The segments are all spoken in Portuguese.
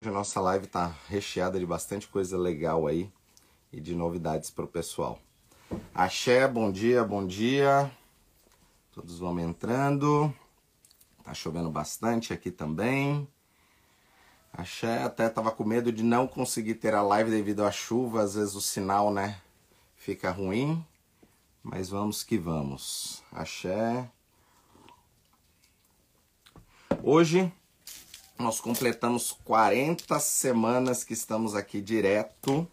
Hoje a nossa live está recheada de bastante coisa legal aí e de novidades para o pessoal. Axé, bom dia, bom dia. Todos vão entrando. Tá chovendo bastante aqui também. Axé até tava com medo de não conseguir ter a live devido à chuva, às vezes o sinal, né, fica ruim. Mas vamos que vamos. Axé. Hoje nós completamos 40 semanas que estamos aqui direto,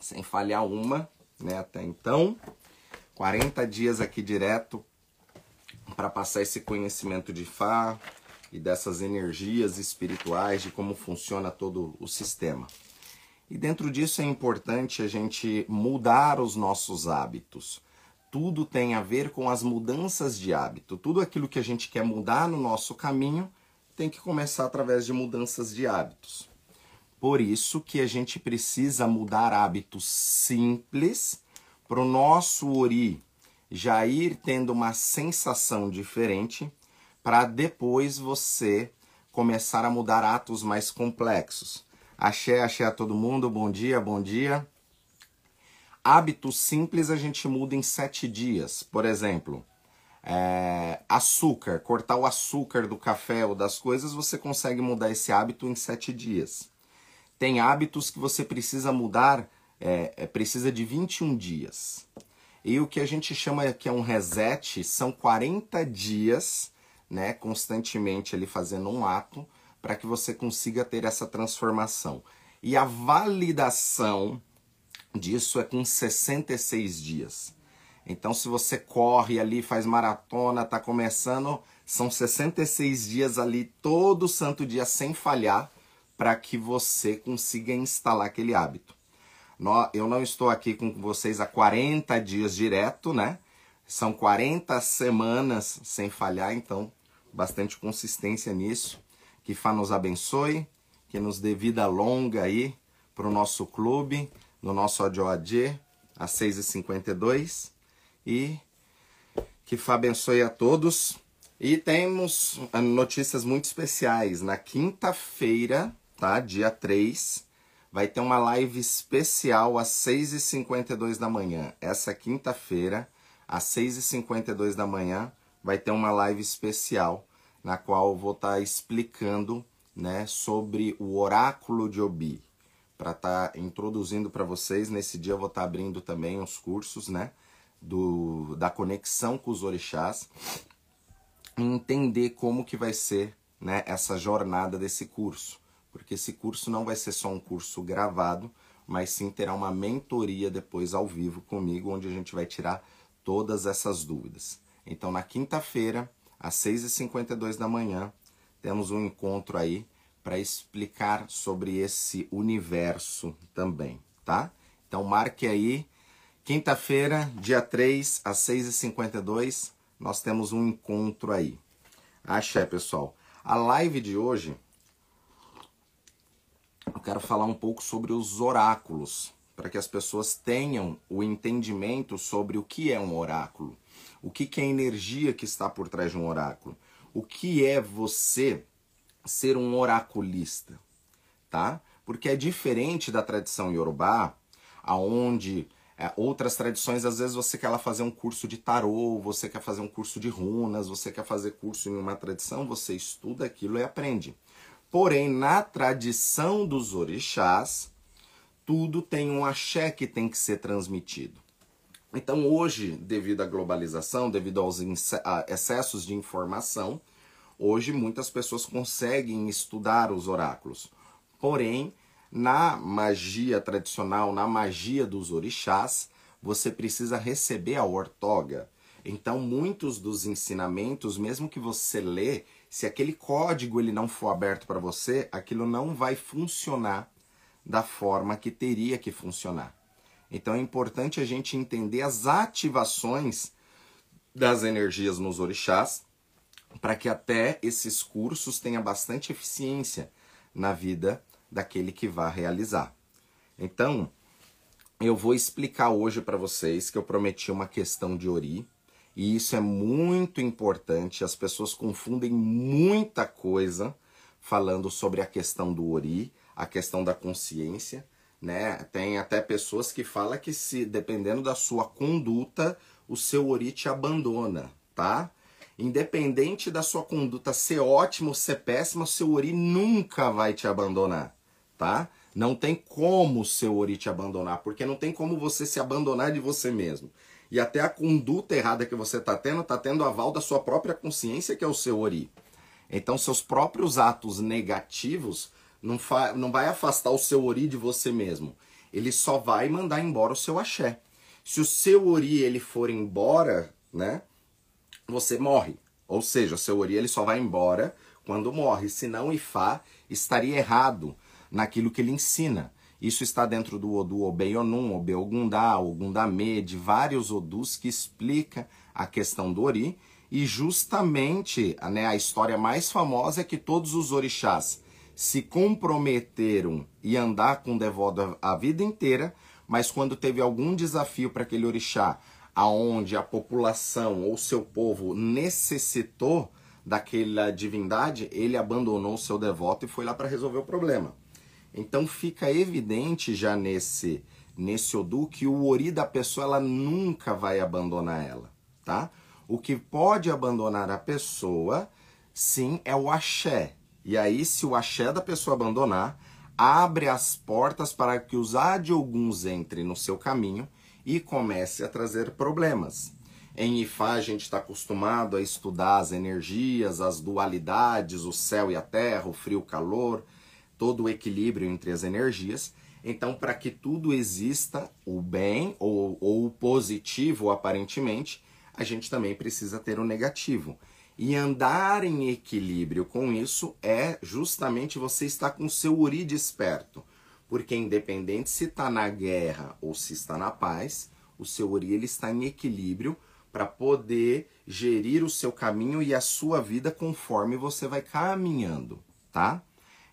sem falhar uma, né, até então. 40 dias aqui direto para passar esse conhecimento de Fá e dessas energias espirituais, de como funciona todo o sistema. E dentro disso é importante a gente mudar os nossos hábitos. Tudo tem a ver com as mudanças de hábito. Tudo aquilo que a gente quer mudar no nosso caminho tem que começar através de mudanças de hábitos. Por isso que a gente precisa mudar hábitos simples para o nosso ori já ir tendo uma sensação diferente para depois você começar a mudar atos mais complexos. Axé, axé a todo mundo, bom dia, bom dia. Hábitos simples a gente muda em sete dias. Por exemplo, é, açúcar, cortar o açúcar do café ou das coisas, você consegue mudar esse hábito em sete dias. Tem hábitos que você precisa mudar, é, é, precisa de 21 dias. E o que a gente chama que é um reset são 40 dias, né, constantemente ali fazendo um ato para que você consiga ter essa transformação. E a validação disso é com 66 dias. Então, se você corre ali, faz maratona, tá começando, são 66 dias ali, todo santo dia, sem falhar, para que você consiga instalar aquele hábito. Eu não estou aqui com vocês há 40 dias direto, né? São 40 semanas sem falhar, então bastante consistência nisso. Que Fá nos abençoe, que nos dê vida longa aí para o nosso clube, no nosso ADOAD, às 6h52 e que Fá abençoe a todos. E temos ah, notícias muito especiais. Na quinta-feira, tá? Dia 3, vai ter uma live especial às 6h52 da manhã. Essa quinta-feira, às 6h52 da manhã, vai ter uma live especial na qual vou estar tá explicando né, sobre o oráculo de Obi. Para estar tá introduzindo para vocês, nesse dia eu vou estar tá abrindo também os cursos, né? Do, da conexão com os orixás e entender como que vai ser né, essa jornada desse curso. Porque esse curso não vai ser só um curso gravado, mas sim terá uma mentoria depois ao vivo comigo, onde a gente vai tirar todas essas dúvidas. Então, na quinta-feira, às 6h52 da manhã, temos um encontro aí para explicar sobre esse universo também, tá? Então, marque aí Quinta-feira, dia 3, às 6h52, nós temos um encontro aí. Axé, pessoal. A live de hoje, eu quero falar um pouco sobre os oráculos, para que as pessoas tenham o entendimento sobre o que é um oráculo, o que, que é a energia que está por trás de um oráculo, o que é você ser um oraculista, tá? Porque é diferente da tradição iorubá, aonde é, outras tradições, às vezes você quer lá fazer um curso de tarô, você quer fazer um curso de runas, você quer fazer curso em uma tradição, você estuda aquilo e aprende. Porém, na tradição dos orixás, tudo tem um axé que tem que ser transmitido. Então, hoje, devido à globalização, devido aos excessos de informação, hoje muitas pessoas conseguem estudar os oráculos. Porém, na magia tradicional, na magia dos orixás, você precisa receber a ortoga. Então, muitos dos ensinamentos, mesmo que você lê, se aquele código ele não for aberto para você, aquilo não vai funcionar da forma que teria que funcionar. Então, é importante a gente entender as ativações das energias nos orixás, para que até esses cursos tenham bastante eficiência na vida daquele que vai realizar. Então, eu vou explicar hoje para vocês que eu prometi uma questão de Ori, e isso é muito importante. As pessoas confundem muita coisa falando sobre a questão do ori, a questão da consciência, né? Tem até pessoas que falam que se dependendo da sua conduta, o seu ori te abandona, tá? Independente da sua conduta ser ótima ou ser péssima, o seu ori nunca vai te abandonar, tá? Não tem como o seu ori te abandonar, porque não tem como você se abandonar de você mesmo. E até a conduta errada que você está tendo, está tendo aval da sua própria consciência, que é o seu ori. Então, seus próprios atos negativos não, não vai afastar o seu ori de você mesmo. Ele só vai mandar embora o seu axé. Se o seu ori ele for embora, né, você morre. Ou seja, o seu ori ele só vai embora quando morre. Senão Ifá estaria errado naquilo que ele ensina. Isso está dentro do Odu Obeyonum, Obeogundá, Ogundamê, de vários Odus que explica a questão do Ori. E justamente né, a história mais famosa é que todos os orixás se comprometeram e andar com o devoto a vida inteira, mas quando teve algum desafio para aquele orixá, aonde a população ou seu povo necessitou daquela divindade, ele abandonou o seu devoto e foi lá para resolver o problema. Então fica evidente já nesse nesse Odu que o ori da pessoa ela nunca vai abandonar ela, tá? O que pode abandonar a pessoa, sim, é o axé. E aí, se o axé da pessoa abandonar, abre as portas para que os adioguns entrem no seu caminho e comece a trazer problemas. Em Ifá, a gente está acostumado a estudar as energias, as dualidades, o céu e a terra, o frio e o calor, todo o equilíbrio entre as energias. Então, para que tudo exista, o bem ou, ou o positivo, aparentemente, a gente também precisa ter o negativo. E andar em equilíbrio com isso é justamente você estar com o seu uri desperto. Porque independente se está na guerra ou se está na paz, o seu uri ele está em equilíbrio para poder gerir o seu caminho e a sua vida conforme você vai caminhando, tá?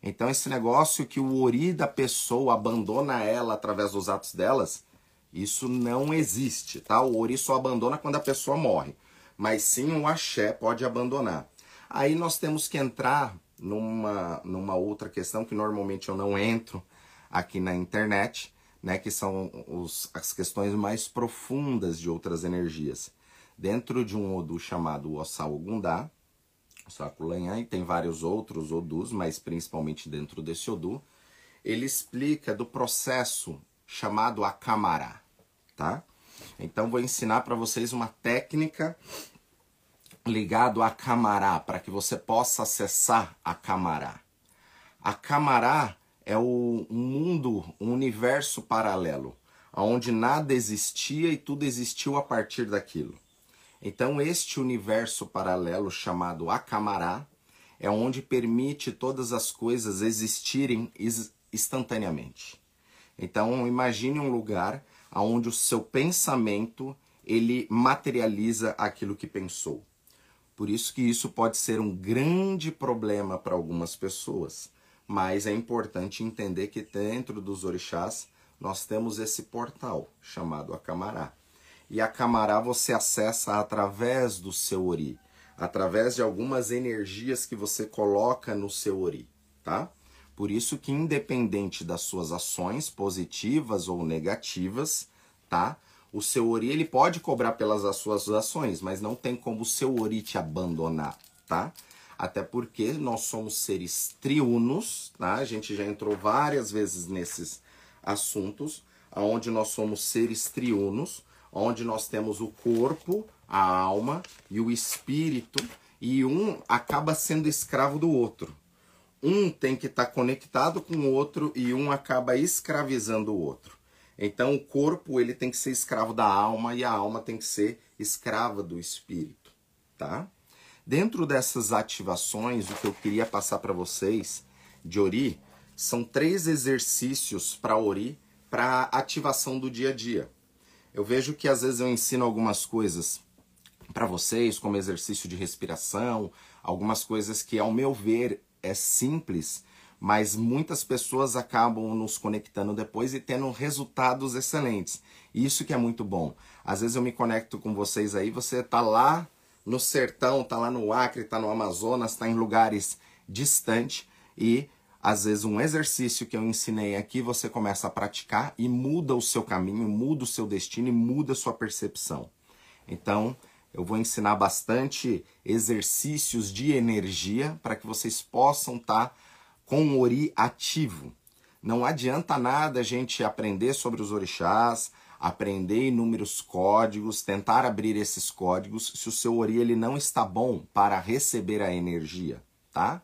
Então esse negócio que o ori da pessoa abandona ela através dos atos delas, isso não existe, tá? O ori só abandona quando a pessoa morre, mas sim o axé pode abandonar. Aí nós temos que entrar numa, numa outra questão que normalmente eu não entro aqui na internet, né, que são os, as questões mais profundas de outras energias. Dentro de um Odu chamado Osal Gundá, Sakulanhan, e tem vários outros Odus, mas principalmente dentro desse Odu, ele explica do processo chamado Akamara, tá? Então vou ensinar para vocês uma técnica ligado a Camará, para que você possa acessar a Camará. A é o mundo, um universo paralelo, onde nada existia e tudo existiu a partir daquilo. Então, este universo paralelo chamado Akamará é onde permite todas as coisas existirem instantaneamente. Então, imagine um lugar onde o seu pensamento ele materializa aquilo que pensou. Por isso que isso pode ser um grande problema para algumas pessoas, mas é importante entender que dentro dos orixás nós temos esse portal chamado Akamará. E a Camará você acessa através do seu Ori, através de algumas energias que você coloca no seu Ori, tá? Por isso que independente das suas ações positivas ou negativas, tá? O seu Ori ele pode cobrar pelas suas ações, mas não tem como o seu Ori te abandonar, tá? Até porque nós somos seres triunos, tá? A gente já entrou várias vezes nesses assuntos, aonde nós somos seres triunos, onde nós temos o corpo, a alma e o espírito, e um acaba sendo escravo do outro. Um tem que estar tá conectado com o outro e um acaba escravizando o outro. Então o corpo ele tem que ser escravo da alma e a alma tem que ser escrava do espírito, tá? Dentro dessas ativações, o que eu queria passar para vocês de Ori são três exercícios para Ori para ativação do dia a dia. Eu vejo que às vezes eu ensino algumas coisas para vocês, como exercício de respiração, algumas coisas que, ao meu ver, é simples, mas muitas pessoas acabam nos conectando depois e tendo resultados excelentes. Isso que é muito bom. Às vezes eu me conecto com vocês aí, você tá lá no sertão, tá lá no Acre, tá no Amazonas, tá em lugares distantes, e às vezes um exercício que eu ensinei aqui você começa a praticar e muda o seu caminho, muda o seu destino e muda a sua percepção. Então, eu vou ensinar bastante exercícios de energia para que vocês possam estar tá com o ori ativo. Não adianta nada a gente aprender sobre os orixás, aprender inúmeros códigos, tentar abrir esses códigos se o seu ori ele não está bom para receber a energia, tá?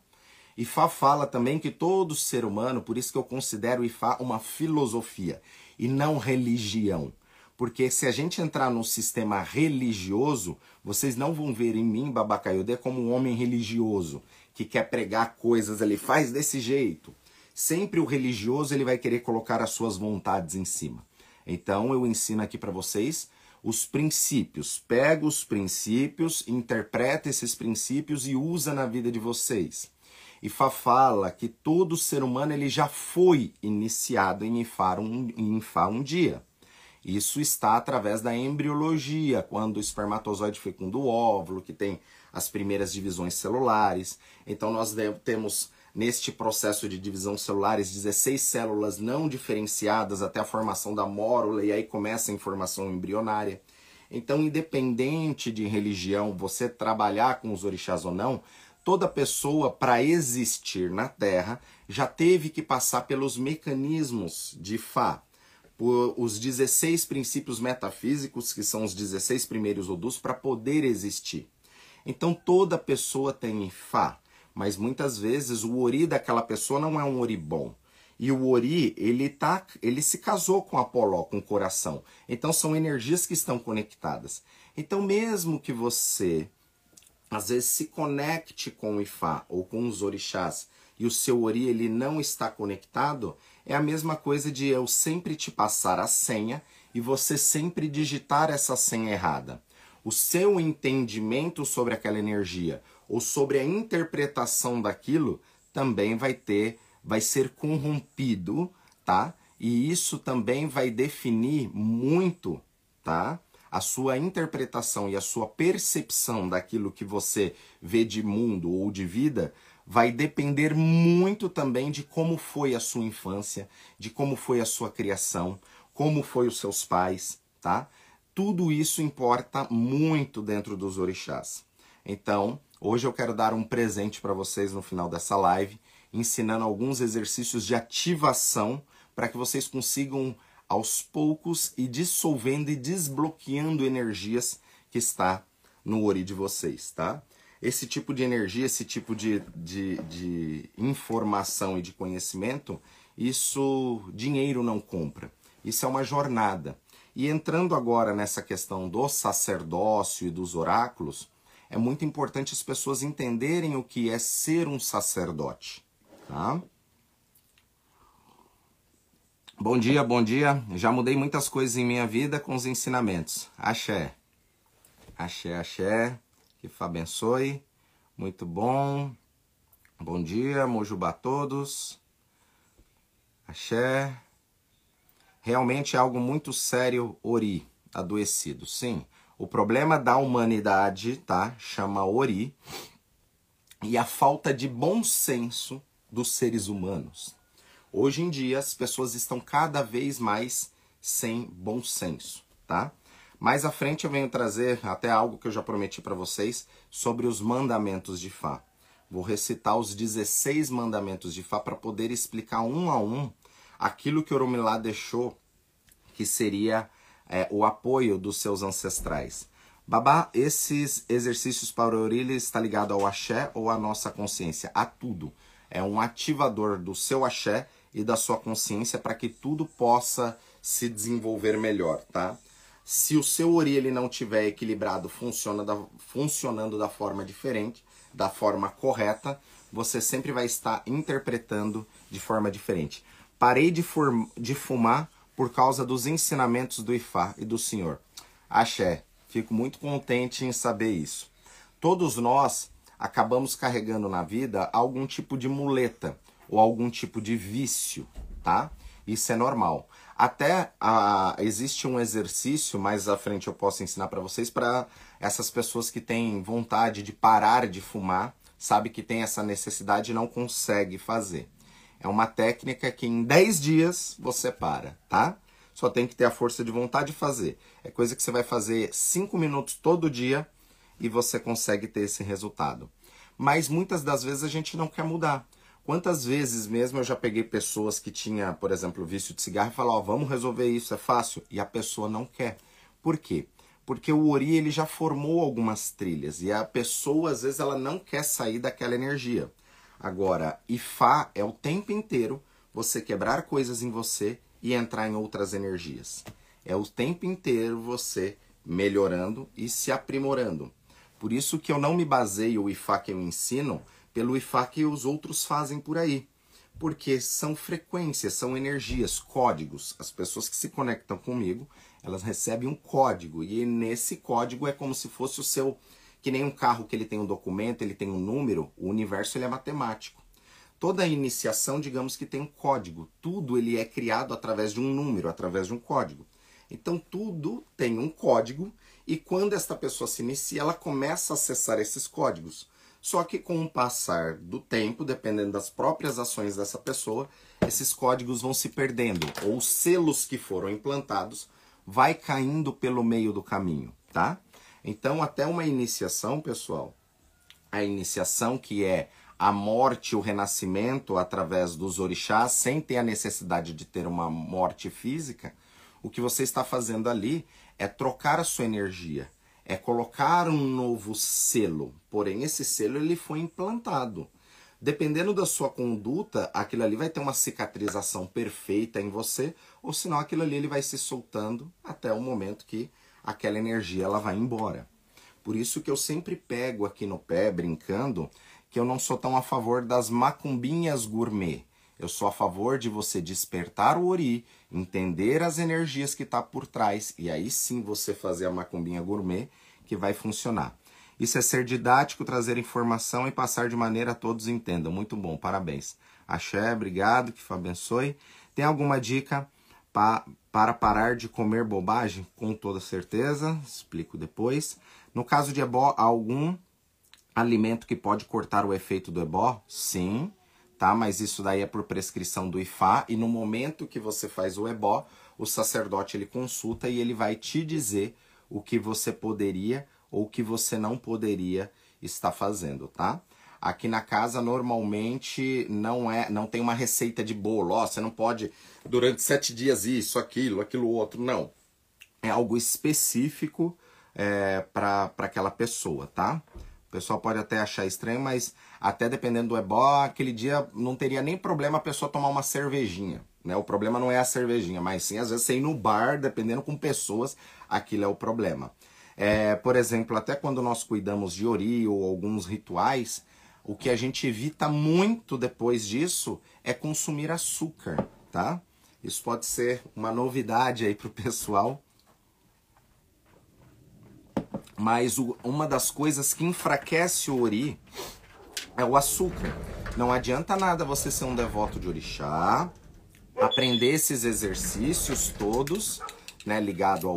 Ifá fala também que todo ser humano, por isso que eu considero Ifá uma filosofia e não religião. Porque se a gente entrar no sistema religioso, vocês não vão ver em mim, Babacaiodê, como um homem religioso que quer pregar coisas ali, faz desse jeito. Sempre o religioso ele vai querer colocar as suas vontades em cima. Então eu ensino aqui para vocês os princípios. Pega os princípios, interpreta esses princípios e usa na vida de vocês. Ifá fala que todo ser humano ele já foi iniciado em Ifá um, em Ifá um dia. Isso está através da embriologia, quando o espermatozoide fecunda o óvulo, que tem as primeiras divisões celulares. Então nós temos neste processo de divisão celulares 16 células não diferenciadas até a formação da mórula e aí começa a informação embrionária. Então, independente de religião, você trabalhar com os orixás ou não, toda pessoa, para existir na Terra, já teve que passar pelos mecanismos de Fá, por os 16 princípios metafísicos, que são os 16 primeiros odus, para poder existir. Então toda pessoa tem Fá, mas muitas vezes o Ori daquela pessoa não é um Ori bom. E o Ori, ele tá, ele se casou com Apoló, com o coração. Então são energias que estão conectadas. Então mesmo que você às vezes se conecte com o Ifá ou com os orixás e o seu ori ele não está conectado, é a mesma coisa de eu sempre te passar a senha e você sempre digitar essa senha errada. O seu entendimento sobre aquela energia ou sobre a interpretação daquilo também vai ter, vai ser corrompido, tá? E isso também vai definir muito, tá? A sua interpretação e a sua percepção daquilo que você vê de mundo ou de vida vai depender muito também de como foi a sua infância, de como foi a sua criação, como foi os seus pais, tá? Tudo isso importa muito dentro dos orixás. Então, hoje eu quero dar um presente para vocês no final dessa live, ensinando alguns exercícios de ativação para que vocês consigam aos poucos e dissolvendo e desbloqueando energias que está no ori de vocês, tá? Esse tipo de energia, esse tipo de, de, de informação e de conhecimento, isso dinheiro não compra. Isso é uma jornada. E entrando agora nessa questão do sacerdócio e dos oráculos, é muito importante as pessoas entenderem o que é ser um sacerdote, tá? Bom dia, bom dia. Já mudei muitas coisas em minha vida com os ensinamentos. Axé. Axé, axé. Que Fá abençoe. Muito bom. Bom dia, Mojubá a todos. Axé. Realmente é algo muito sério, Ori, adoecido. Sim, o problema da humanidade, tá? Chama Ori. E a falta de bom senso dos seres humanos. Hoje em dia as pessoas estão cada vez mais sem bom senso, tá? Mais à frente eu venho trazer até algo que eu já prometi para vocês sobre os mandamentos de Fá. Vou recitar os 16 mandamentos de Fá para poder explicar um a um aquilo que Oromilá deixou que seria é, o apoio dos seus ancestrais. Babá, esses exercícios para o Orília está ligado ao axé ou à nossa consciência? A tudo. É um ativador do seu axé e da sua consciência para que tudo possa se desenvolver melhor, tá? Se o seu ori ele não tiver equilibrado, funciona da, funcionando da forma diferente, da forma correta, você sempre vai estar interpretando de forma diferente. Parei de, de fumar por causa dos ensinamentos do Ifá e do Senhor. Axé, fico muito contente em saber isso. Todos nós acabamos carregando na vida algum tipo de muleta ou algum tipo de vício, tá? Isso é normal. Até ah, existe um exercício, mais à frente eu posso ensinar para vocês, para essas pessoas que têm vontade de parar de fumar sabe que tem essa necessidade e não consegue fazer. É uma técnica que em 10 dias você para, tá? Só tem que ter a força de vontade de fazer. É coisa que você vai fazer 5 minutos todo dia e você consegue ter esse resultado. Mas muitas das vezes a gente não quer mudar. Quantas vezes mesmo eu já peguei pessoas que tinha, por exemplo, vício de cigarro e falou, ó, oh, vamos resolver isso, é fácil, e a pessoa não quer. Por quê? Porque o Ori ele já formou algumas trilhas e a pessoa às vezes ela não quer sair daquela energia. Agora, Ifá é o tempo inteiro você quebrar coisas em você e entrar em outras energias. É o tempo inteiro você melhorando e se aprimorando. Por isso que eu não me baseio o Ifá que eu ensino pelo Ifá que os outros fazem por aí. Porque são frequências, são energias, códigos. As pessoas que se conectam comigo, elas recebem um código. E nesse código é como se fosse o seu. Que nem um carro que ele tem um documento, ele tem um número, o universo ele é matemático. Toda iniciação, digamos que tem um código. Tudo ele é criado através de um número, através de um código. Então tudo tem um código e quando esta pessoa se inicia, ela começa a acessar esses códigos. Só que com o passar do tempo, dependendo das próprias ações dessa pessoa, esses códigos vão se perdendo, ou os selos que foram implantados vai caindo pelo meio do caminho, tá? Então, até uma iniciação, pessoal, a iniciação que é a morte, o renascimento através dos orixás, sem ter a necessidade de ter uma morte física, o que você está fazendo ali é trocar a sua energia, é colocar um novo selo. Porém, esse selo ele foi implantado. Dependendo da sua conduta, aquilo ali vai ter uma cicatrização perfeita em você, ou senão aquilo ali ele vai se soltando até o momento que aquela energia ela vai embora. Por isso que eu sempre pego aqui no pé, brincando, que eu não sou tão a favor das macumbinhas gourmet. Eu sou a favor de você despertar o ori, entender as energias que está por trás e aí sim você fazer a macumbinha gourmet que vai funcionar. Isso é ser didático, trazer informação e passar de maneira a todos entendam. Muito bom, parabéns. Axé, obrigado, que abençoe. Tem alguma dica pa para parar de comer bobagem? Com toda certeza, explico depois. No caso de ebó, algum Alimento que pode cortar o efeito do ebó? Sim, tá? Mas isso daí é por prescrição do IFA e no momento que você faz o ebó, o sacerdote ele consulta e ele vai te dizer o que você poderia ou o que você não poderia estar fazendo, tá? Aqui na casa normalmente não é, não tem uma receita de bolo. Ó, você não pode durante sete dias isso, aquilo, aquilo outro. Não, é algo específico é, para aquela pessoa, tá? pessoal pode até achar estranho, mas até dependendo do ebó, aquele dia não teria nem problema a pessoa tomar uma cervejinha. Né? O problema não é a cervejinha, mas sim às vezes você ir no bar, dependendo com pessoas, aquilo é o problema. É, por exemplo, até quando nós cuidamos de ori ou alguns rituais, o que a gente evita muito depois disso é consumir açúcar, tá? Isso pode ser uma novidade aí pro pessoal, mas o, uma das coisas que enfraquece o ori é o açúcar. Não adianta nada você ser um devoto de orixá, aprender esses exercícios todos, né, ligado ao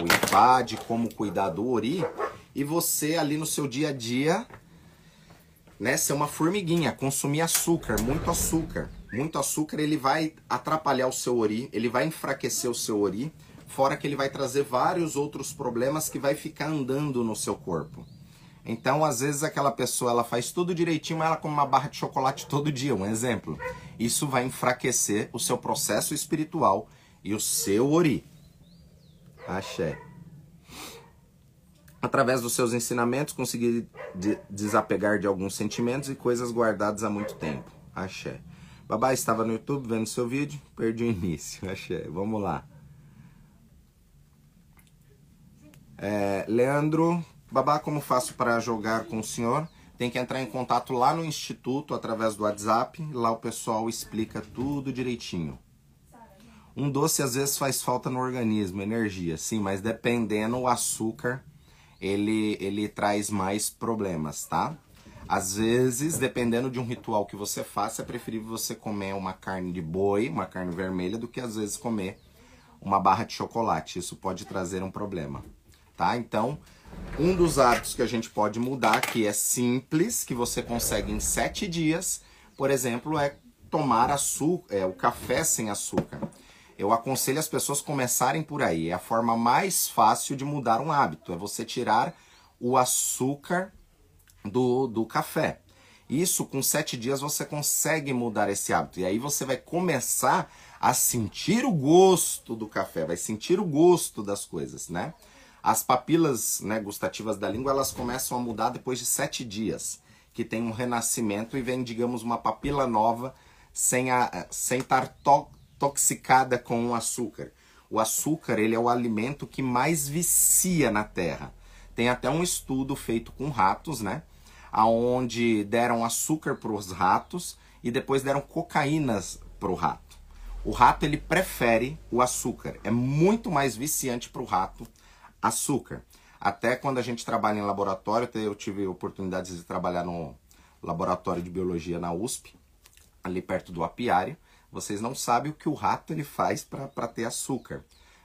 de como cuidar do ori, e você ali no seu dia a dia, né, ser uma formiguinha, consumir açúcar, muito açúcar. Muito açúcar, ele vai atrapalhar o seu ori, ele vai enfraquecer o seu ori, Fora que ele vai trazer vários outros problemas que vai ficar andando no seu corpo. Então, às vezes aquela pessoa ela faz tudo direitinho, mas ela come uma barra de chocolate todo dia, um exemplo. Isso vai enfraquecer o seu processo espiritual e o seu ori. Axé. Através dos seus ensinamentos, conseguir de desapegar de alguns sentimentos e coisas guardadas há muito tempo. Axé. Babá estava no YouTube vendo seu vídeo, perdi o início. Axé. Vamos lá. É, Leandro, babá, como faço para jogar com o senhor? Tem que entrar em contato lá no instituto através do WhatsApp. Lá o pessoal explica tudo direitinho. Um doce às vezes faz falta no organismo, energia, sim, mas dependendo o açúcar, ele, ele traz mais problemas, tá? Às vezes, dependendo de um ritual que você faça, é preferível você comer uma carne de boi, uma carne vermelha, do que às vezes comer uma barra de chocolate. Isso pode trazer um problema tá? Então, Um dos hábitos que a gente pode mudar, que é simples, que você consegue em sete dias, por exemplo, é tomar açúcar, é, o café sem açúcar. Eu aconselho as pessoas começarem por aí. É a forma mais fácil de mudar um hábito. É você tirar o açúcar do, do café. Isso com sete dias você consegue mudar esse hábito. E aí você vai começar a sentir o gosto do café, vai sentir o gosto das coisas, né? As papilas né, gustativas da língua elas começam a mudar depois de sete dias, que tem um renascimento e vem, digamos, uma papila nova sem, a, sem estar to, toxicada com o açúcar. O açúcar ele é o alimento que mais vicia na Terra. Tem até um estudo feito com ratos, né? Aonde deram açúcar para os ratos e depois deram cocaínas para o rato. O rato ele prefere o açúcar. É muito mais viciante para o rato açúcar. Até quando a gente trabalha em laboratório, eu tive oportunidade de trabalhar no laboratório de biologia na USP, ali perto do apiário. Vocês não sabem o que o rato ele faz para ter açúcar,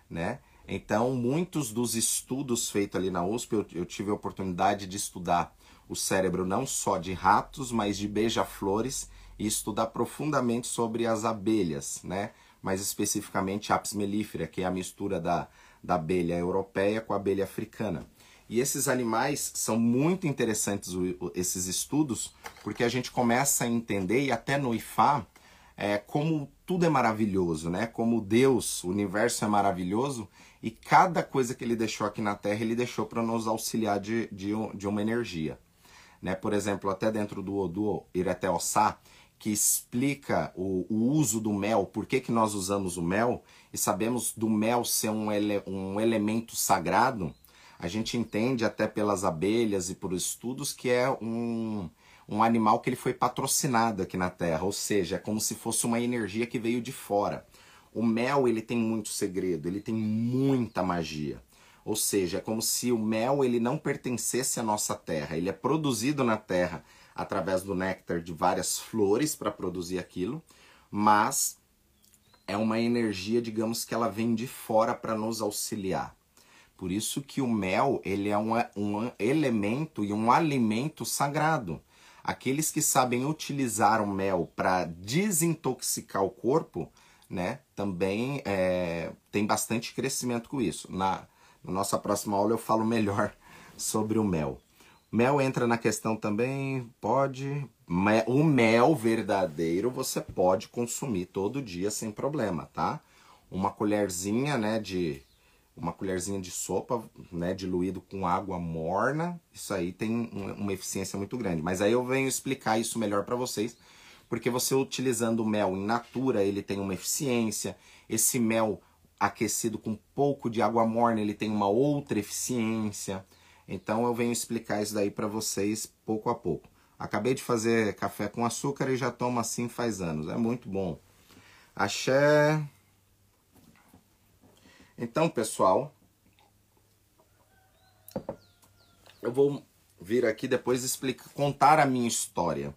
né? Então, muitos dos estudos feitos ali na USP, eu, eu tive a oportunidade de estudar o cérebro não só de ratos, mas de beija-flores e estudar profundamente sobre as abelhas, né? Mais especificamente a Apis mellifera, que é a mistura da da abelha europeia com a abelha africana. E esses animais são muito interessantes, esses estudos, porque a gente começa a entender, e até no IFA, é, como tudo é maravilhoso, né? Como Deus, o universo é maravilhoso e cada coisa que ele deixou aqui na Terra, ele deixou para nos auxiliar de, de, de, uma energia. Né? Por exemplo, até dentro do Odu Ireteossá, que explica o, o, uso do mel, por que, que nós usamos o mel, e sabemos do mel ser um, ele, um elemento sagrado, a gente entende até pelas abelhas e por estudos que é um, um animal que ele foi patrocinado aqui na Terra, ou seja, é como se fosse uma energia que veio de fora. O mel ele tem muito segredo, ele tem muita magia. Ou seja, é como se o mel ele não pertencesse à nossa terra, ele é produzido na terra através do néctar de várias flores para produzir aquilo, mas é uma energia, digamos que ela vem de fora para nos auxiliar. Por isso que o mel ele é um, um elemento e um alimento sagrado. Aqueles que sabem utilizar o mel para desintoxicar o corpo, né, também é, tem bastante crescimento com isso. Na, na nossa próxima aula eu falo melhor sobre o mel. Mel entra na questão também, pode. O mel verdadeiro você pode consumir todo dia sem problema, tá? Uma colherzinha, né, de uma colherzinha de sopa, né, diluído com água morna, isso aí tem uma eficiência muito grande. Mas aí eu venho explicar isso melhor para vocês, porque você utilizando o mel in natura, ele tem uma eficiência. Esse mel aquecido com pouco de água morna, ele tem uma outra eficiência. Então eu venho explicar isso daí para vocês pouco a pouco. Acabei de fazer café com açúcar e já tomo assim faz anos. É muito bom. Axé. Então, pessoal, eu vou vir aqui depois explicar, contar a minha história.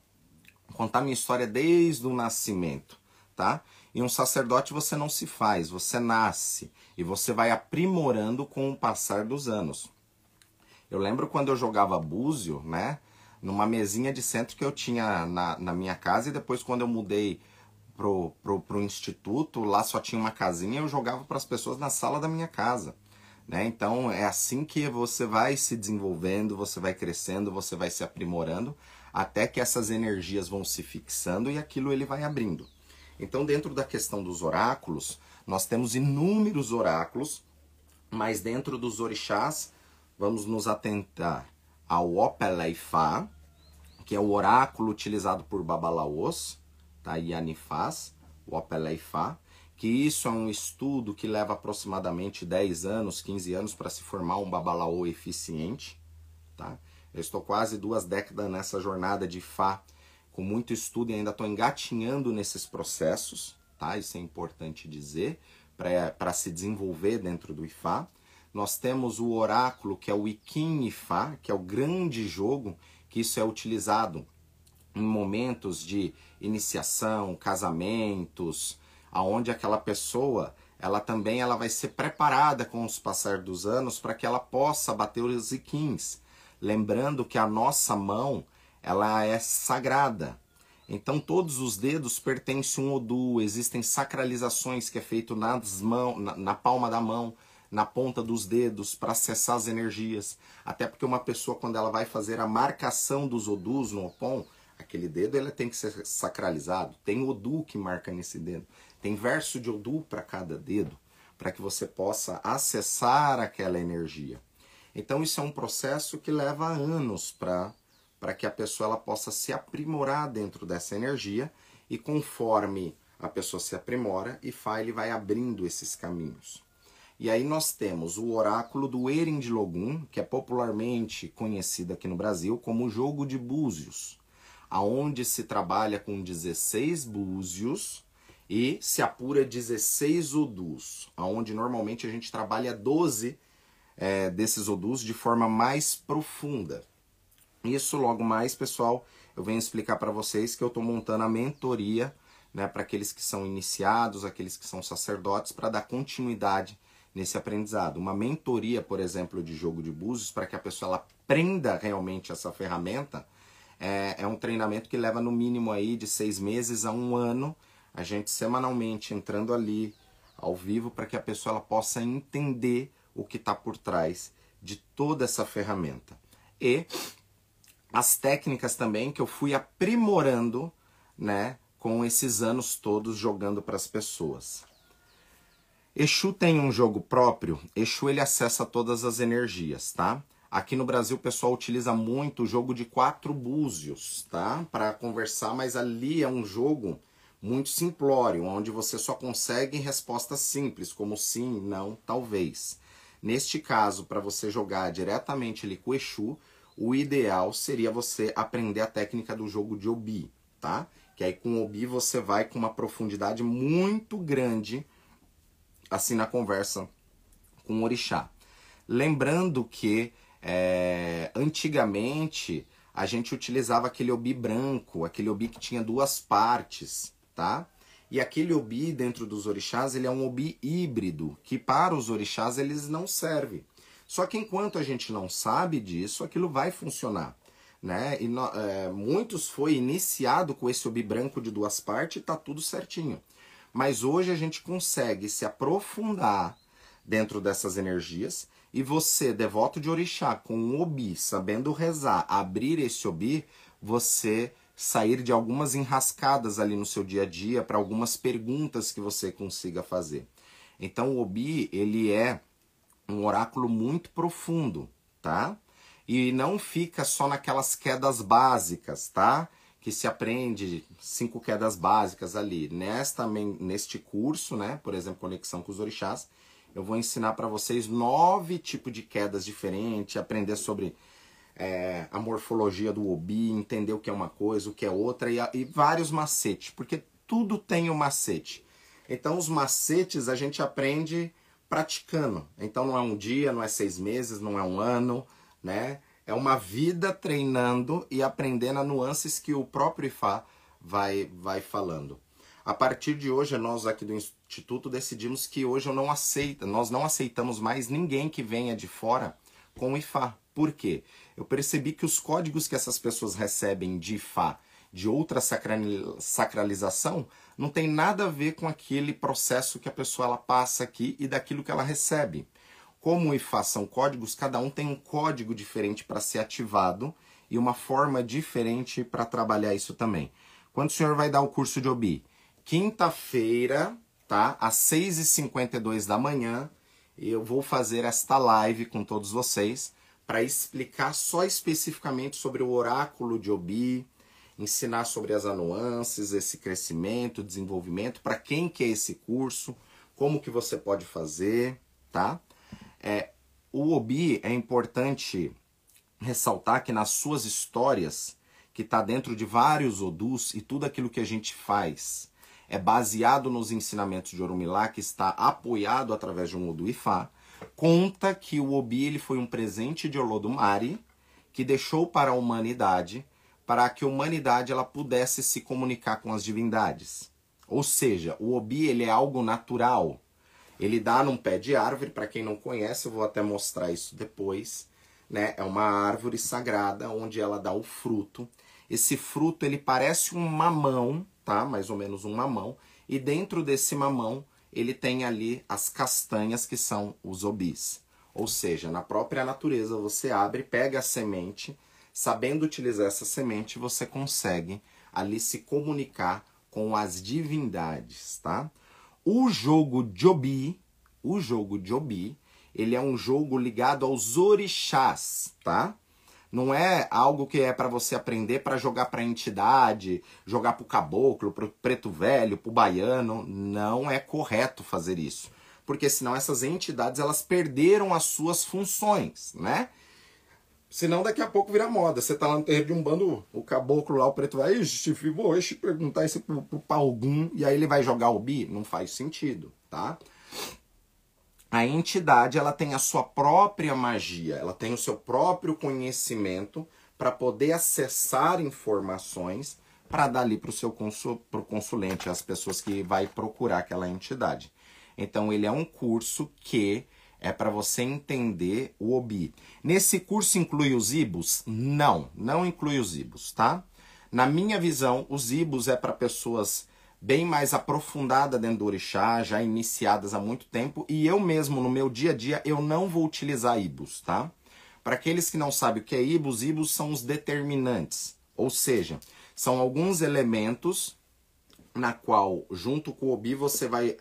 Contar a minha história desde o nascimento, tá? E um sacerdote você não se faz, você nasce e você vai aprimorando com o passar dos anos. Eu lembro quando eu jogava búzio, né? Numa mesinha de centro que eu tinha na, na minha casa e depois quando eu mudei pro, pro, pro instituto, lá só tinha uma casinha eu jogava para as pessoas na sala da minha casa. Né? Então é assim que você vai se desenvolvendo, você vai crescendo, você vai se aprimorando, até que essas energias vão se fixando e aquilo ele vai abrindo. Então, dentro da questão dos oráculos, nós temos inúmeros oráculos, mas dentro dos orixás vamos nos atentar ao Opeleifá, que é o oráculo utilizado por Babalaos, tá? e Anifaz, o Opeleifá, que isso é um estudo que leva aproximadamente 10 anos, 15 anos para se formar um babalaô eficiente. Tá? Eu estou quase duas décadas nessa jornada de Fá, com muito estudo e ainda estou engatinhando nesses processos, tá? isso é importante dizer, para se desenvolver dentro do IFA. Nós temos o oráculo, que é o Ikin Ifá, que é o grande jogo, que isso é utilizado em momentos de iniciação, casamentos, aonde aquela pessoa ela também ela vai ser preparada com os passar dos anos para que ela possa bater os iquins. Lembrando que a nossa mão, ela é sagrada. Então todos os dedos pertencem um Odu, existem sacralizações que é feito nas mão, na, na palma da mão, na ponta dos dedos para acessar as energias. Até porque uma pessoa quando ela vai fazer a marcação dos Odus no Opon, aquele dedo ele tem que ser sacralizado. Tem Odu que marca nesse dedo. Tem verso de Odu para cada dedo, para que você possa acessar aquela energia. Então isso é um processo que leva anos para para que a pessoa ela possa se aprimorar dentro dessa energia e conforme a pessoa se aprimora, Ifá ele vai abrindo esses caminhos. E aí nós temos o oráculo do Erin de Logum, que é popularmente conhecido aqui no Brasil como o jogo de búzios, aonde se trabalha com 16 búzios e se apura 16 odus, aonde normalmente a gente trabalha 12 é, desses odus de forma mais profunda. Isso logo mais, pessoal, eu venho explicar para vocês que eu estou montando a mentoria né, para aqueles que são iniciados, aqueles que são sacerdotes, para dar continuidade nesse aprendizado. Uma mentoria, por exemplo, de jogo de búzios, para que a pessoa ela aprenda realmente essa ferramenta, é, é um treinamento que leva no mínimo aí de seis meses a um ano, a gente semanalmente entrando ali ao vivo para que a pessoa ela possa entender o que está por trás de toda essa ferramenta. E as técnicas também que eu fui aprimorando, né, com esses anos todos jogando para as pessoas. Exu tem um jogo próprio, Exu ele acessa todas as energias, tá? Aqui no Brasil o pessoal utiliza muito o jogo de quatro búzios, tá? Para conversar, mas ali é um jogo muito simplório, onde você só consegue respostas simples, como sim, não, talvez. Neste caso, para você jogar diretamente ali com o Exu, o ideal seria você aprender a técnica do jogo de Obi, tá? Que aí com Obi você vai com uma profundidade muito grande assim na conversa com o orixá. Lembrando que é, antigamente a gente utilizava aquele obi branco, aquele obi que tinha duas partes, tá? E aquele obi dentro dos orixás, ele é um obi híbrido, que para os orixás eles não servem. Só que enquanto a gente não sabe disso, aquilo vai funcionar. Né? E no, é, muitos foi iniciado com esse obi branco de duas partes e tá tudo certinho. Mas hoje a gente consegue se aprofundar dentro dessas energias e você, devoto de orixá, com um obi, sabendo rezar, abrir esse obi, você sair de algumas enrascadas ali no seu dia a dia para algumas perguntas que você consiga fazer. Então o obi, ele é um oráculo muito profundo, tá? E não fica só naquelas quedas básicas, tá? Que se aprende cinco quedas básicas ali. Nesta, neste curso, né? Por exemplo, Conexão com os Orixás, eu vou ensinar para vocês nove tipos de quedas diferentes, aprender sobre é, a morfologia do obi, entender o que é uma coisa, o que é outra, e, e vários macetes, porque tudo tem um macete. Então, os macetes a gente aprende praticando. Então não é um dia, não é seis meses, não é um ano, né? É uma vida treinando e aprendendo as nuances que o próprio Ifá vai, vai falando. A partir de hoje, nós aqui do Instituto decidimos que hoje eu não aceito, nós não aceitamos mais ninguém que venha de fora com o Ifá. Por quê? Eu percebi que os códigos que essas pessoas recebem de Ifá de outra sacralização não tem nada a ver com aquele processo que a pessoa ela passa aqui e daquilo que ela recebe. Como o IFA são códigos, cada um tem um código diferente para ser ativado e uma forma diferente para trabalhar isso também. Quando o senhor vai dar o curso de OBI? Quinta-feira, tá? Às 6h52 da manhã, eu vou fazer esta live com todos vocês para explicar só especificamente sobre o oráculo de Obi, ensinar sobre as nuances, esse crescimento, desenvolvimento, para quem quer esse curso, como que você pode fazer, tá? É, o Obi é importante ressaltar que nas suas histórias, que está dentro de vários Odus e tudo aquilo que a gente faz é baseado nos ensinamentos de Orumilá, que está apoiado através de um Odu Ifá, conta que o Obi ele foi um presente de Olodumare que deixou para a humanidade para que a humanidade ela pudesse se comunicar com as divindades. Ou seja, o Obi ele é algo natural. Ele dá num pé de árvore, para quem não conhece, eu vou até mostrar isso depois, né? É uma árvore sagrada onde ela dá o fruto. Esse fruto ele parece um mamão, tá? Mais ou menos um mamão, e dentro desse mamão ele tem ali as castanhas que são os obis. Ou seja, na própria natureza você abre, pega a semente, sabendo utilizar essa semente, você consegue ali se comunicar com as divindades, tá? O jogo Jobi, o jogo Jobi, ele é um jogo ligado aos orixás, tá? Não é algo que é para você aprender para jogar para entidade, jogar pro caboclo, pro preto velho, pro baiano. Não é correto fazer isso, porque senão essas entidades elas perderam as suas funções, né? Senão daqui a pouco vira moda. Você tá lá no terreiro de um bando, o caboclo lá, o preto vai, ixi, vou ixi, perguntar isso pro, pro Palgum, e aí ele vai jogar o bi? Não faz sentido, tá? A entidade, ela tem a sua própria magia, ela tem o seu próprio conhecimento para poder acessar informações para dar ali para o seu consul, pro consulente, as pessoas que vai procurar aquela entidade. Então ele é um curso que é para você entender o OBI. Nesse curso inclui os IBUs? Não, não inclui os IBUs, tá? Na minha visão, os IBUs é para pessoas bem mais aprofundadas dentro do orixá, já iniciadas há muito tempo, e eu mesmo, no meu dia a dia, eu não vou utilizar IBUs, tá? Para aqueles que não sabem o que é IBUs, IBUs são os determinantes, ou seja, são alguns elementos na qual, junto com o OBI, você vai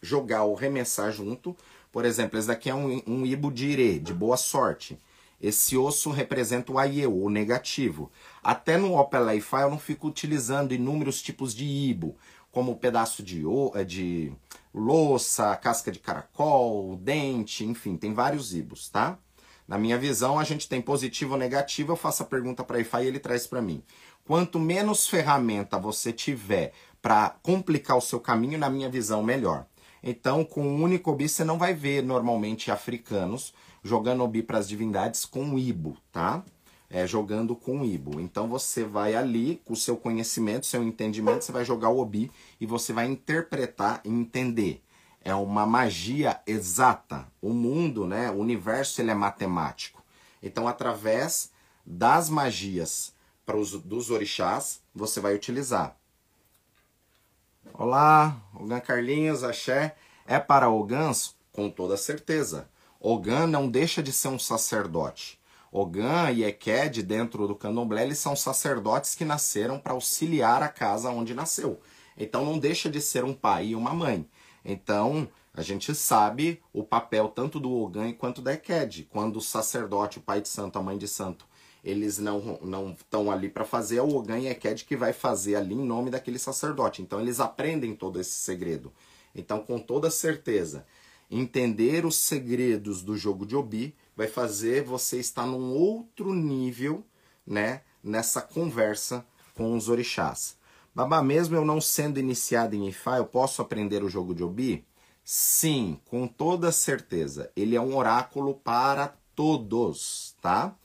jogar ou remessar junto por exemplo, esse daqui é um, um ibo de ire, de boa sorte. Esse osso representa o aieu, o negativo. Até no Opeleify eu não fico utilizando inúmeros tipos de ibo, como pedaço de, eh, de louça, casca de caracol, dente, enfim, tem vários ibos, tá? Na minha visão, a gente tem positivo ou negativo, eu faço a pergunta para IFA e ele traz para mim. Quanto menos ferramenta você tiver para complicar o seu caminho, na minha visão, melhor. Então, com um único obi, você não vai ver normalmente africanos jogando obi para as divindades com ibo, tá? É, jogando com ibo. Então, você vai ali, com o seu conhecimento, seu entendimento, você vai jogar o obi e você vai interpretar e entender. É uma magia exata. O mundo, né, o universo, ele é matemático. Então, através das magias para os, dos orixás, você vai utilizar. Olá, Ogan Carlinhos, axé. É para Ogãs? Com toda certeza. Ogan não deixa de ser um sacerdote. Ogan e Eked, dentro do candomblé, eles são sacerdotes que nasceram para auxiliar a casa onde nasceu. Então não deixa de ser um pai e uma mãe. Então a gente sabe o papel tanto do Ogan quanto da Eked. Quando o sacerdote, o pai de santo, a mãe de santo, eles não não estão ali para fazer, é o Ogan e Eked que vai fazer ali em nome daquele sacerdote. Então eles aprendem todo esse segredo. Então, com toda certeza, entender os segredos do jogo de Obi vai fazer você estar num outro nível, né, nessa conversa com os orixás. Babá, mesmo eu não sendo iniciado em Ifá, eu posso aprender o jogo de Obi? Sim, com toda certeza. Ele é um oráculo para todos, tá?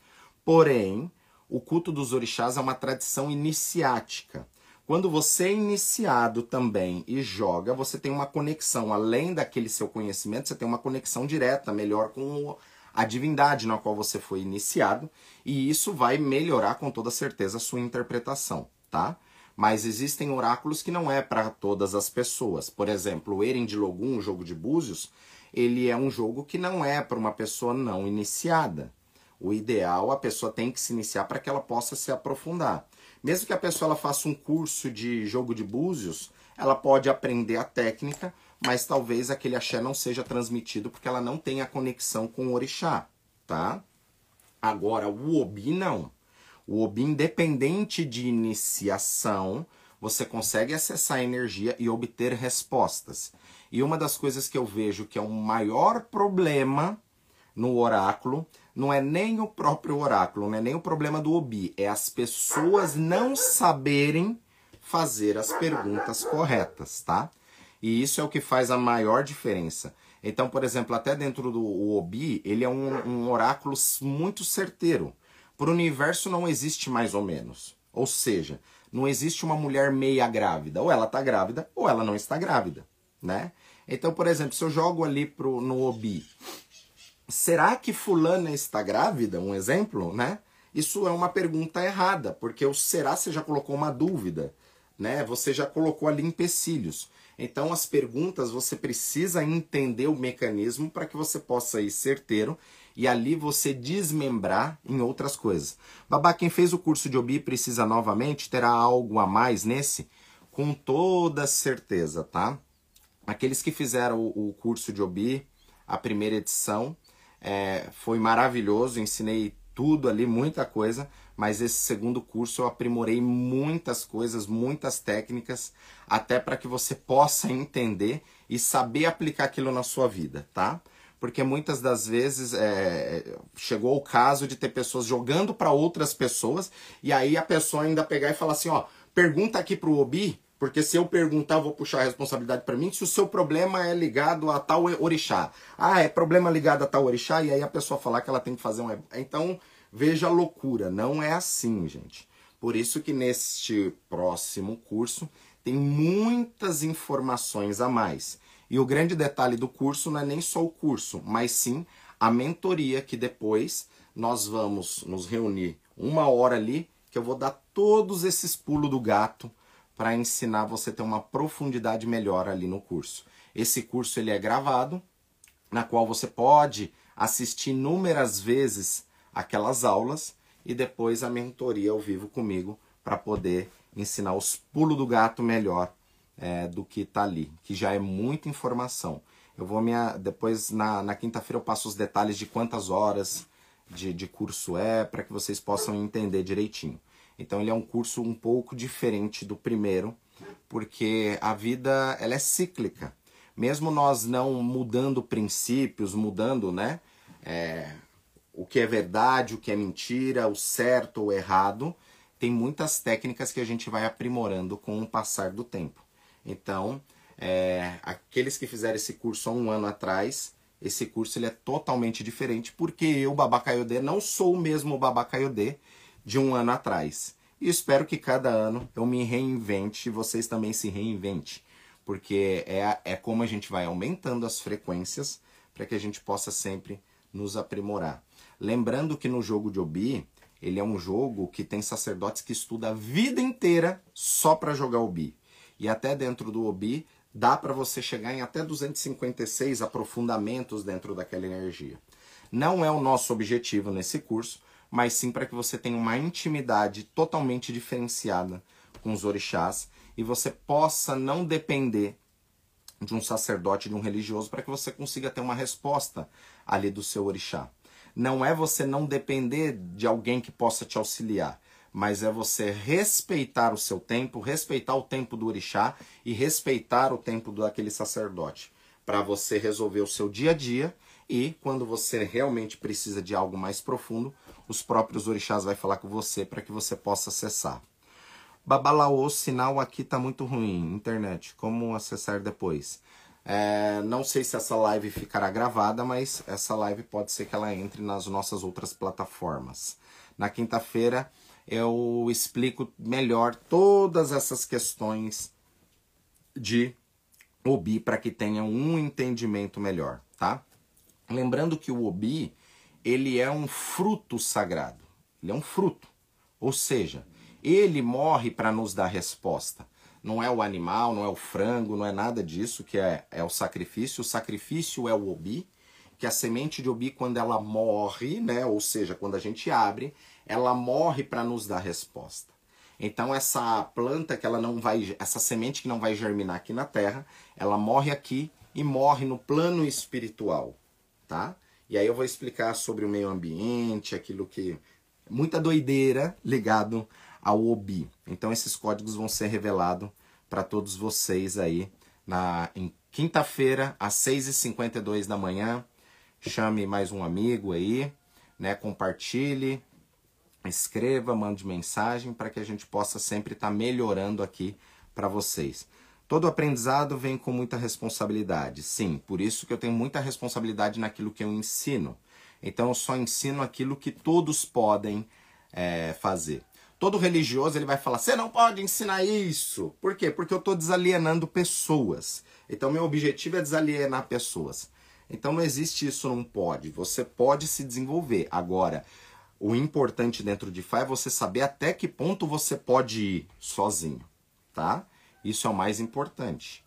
Porém, o culto dos orixás é uma tradição iniciática. Quando você é iniciado também e joga, você tem uma conexão, além daquele seu conhecimento, você tem uma conexão direta, melhor com a divindade na qual você foi iniciado, e isso vai melhorar com toda certeza a sua interpretação, tá? Mas existem oráculos que não é para todas as pessoas. Por exemplo, o Eren de Logum, o jogo de búzios, ele é um jogo que não é para uma pessoa não iniciada. O ideal, a pessoa tem que se iniciar para que ela possa se aprofundar. Mesmo que a pessoa faça um curso de jogo de búzios, ela pode aprender a técnica, mas talvez aquele axé não seja transmitido porque ela não tem a conexão com o orixá, tá? Agora, o obi não. O obi, independente de iniciação, você consegue acessar a energia e obter respostas. E uma das coisas que eu vejo que é o maior problema no oráculo não é nem o próprio oráculo, não é nem o problema do Obi, é as pessoas não saberem fazer as perguntas corretas, tá? E isso é o que faz a maior diferença. Então, por exemplo, até dentro do Obi, ele é um, um oráculo muito certeiro. Para o universo não existe mais ou menos. Ou seja, não existe uma mulher meia grávida. Ou ela está grávida ou ela não está grávida, né? Então, por exemplo, se eu jogo ali pro, no Obi, será que fulana está grávida? Um exemplo, né? Isso é uma pergunta errada, porque o será você já colocou uma dúvida, né? Você já colocou ali empecilhos. Então, as perguntas você precisa entender o mecanismo para que você possa ir certeiro e ali você desmembrar em outras coisas. Babá, quem fez o curso de Obi precisa novamente, terá algo a mais nesse? Com toda certeza, tá? Aqueles que fizeram o curso de Obi, a primeira edição, é, foi maravilhoso, ensinei tudo ali, muita coisa, mas esse segundo curso eu aprimorei muitas coisas, muitas técnicas, até para que você possa entender e saber aplicar aquilo na sua vida, tá? Porque muitas das vezes é, chegou o caso de ter pessoas jogando para outras pessoas e aí a pessoa ainda pegar e falar assim, ó, pergunta aqui pro Obi, porque se eu perguntar, eu vou puxar a responsabilidade para mim, se o seu problema é ligado a tal orixá. Ah, é problema ligado a tal orixá, e aí a pessoa falar que ela tem que fazer um. Então, Veja a loucura, não é assim, gente. Por isso que neste próximo curso tem muitas informações a mais. E o grande detalhe do curso não é nem só o curso, mas sim a mentoria que depois nós vamos nos reunir uma hora ali, que eu vou dar todos esses pulos do gato para ensinar você a ter uma profundidade melhor ali no curso. Esse curso ele é gravado, na qual você pode assistir inúmeras vezes aquelas aulas e depois a mentoria ao vivo comigo para poder ensinar os pulos do gato melhor é, do que está ali, que já é muita informação. Eu vou minha depois na, na quinta-feira eu passo os detalhes de quantas horas de, de curso é para que vocês possam entender direitinho. Então ele é um curso um pouco diferente do primeiro, porque a vida ela é cíclica. Mesmo nós não mudando princípios, mudando, né, é, o que é verdade, o que é mentira, o certo ou errado, tem muitas técnicas que a gente vai aprimorando com o passar do tempo. Então, é, aqueles que fizeram esse curso há um ano atrás, esse curso ele é totalmente diferente, porque eu, Babacaiodê, não sou o mesmo Babacaiodê de um ano atrás. E espero que cada ano eu me reinvente e vocês também se reinventem, porque é, é como a gente vai aumentando as frequências para que a gente possa sempre nos aprimorar. Lembrando que no jogo de Obi, ele é um jogo que tem sacerdotes que estudam a vida inteira só para jogar Obi. E até dentro do Obi, dá para você chegar em até 256 aprofundamentos dentro daquela energia. Não é o nosso objetivo nesse curso, mas sim para que você tenha uma intimidade totalmente diferenciada com os orixás e você possa não depender de um sacerdote, de um religioso, para que você consiga ter uma resposta ali do seu orixá. Não é você não depender de alguém que possa te auxiliar, mas é você respeitar o seu tempo, respeitar o tempo do orixá e respeitar o tempo daquele sacerdote, para você resolver o seu dia a dia e quando você realmente precisa de algo mais profundo, os próprios orixás vai falar com você para que você possa acessar. Babalaô, sinal aqui tá muito ruim, internet, como acessar depois? É, não sei se essa live ficará gravada, mas essa live pode ser que ela entre nas nossas outras plataformas. Na quinta-feira eu explico melhor todas essas questões de Obi para que tenham um entendimento melhor, tá? Lembrando que o Obi, ele é um fruto sagrado. Ele é um fruto. Ou seja, ele morre para nos dar resposta. Não é o animal, não é o frango, não é nada disso que é, é o sacrifício. O sacrifício é o obi, que a semente de obi, quando ela morre, né, ou seja, quando a gente abre, ela morre para nos dar resposta. Então essa planta que ela não vai, essa semente que não vai germinar aqui na terra, ela morre aqui e morre no plano espiritual, tá? E aí eu vou explicar sobre o meio ambiente, aquilo que muita doideira ligado ao OBI. Então esses códigos vão ser revelados para todos vocês aí na em quinta-feira às 6h52 da manhã. Chame mais um amigo aí, né? Compartilhe, escreva, mande mensagem para que a gente possa sempre estar tá melhorando aqui para vocês. Todo aprendizado vem com muita responsabilidade. Sim, por isso que eu tenho muita responsabilidade naquilo que eu ensino. Então eu só ensino aquilo que todos podem é, fazer. Todo religioso ele vai falar: você não pode ensinar isso. Por quê? Porque eu estou desalienando pessoas. Então, meu objetivo é desalienar pessoas. Então, não existe isso, não pode. Você pode se desenvolver. Agora, o importante dentro de Fá é você saber até que ponto você pode ir sozinho, tá? Isso é o mais importante.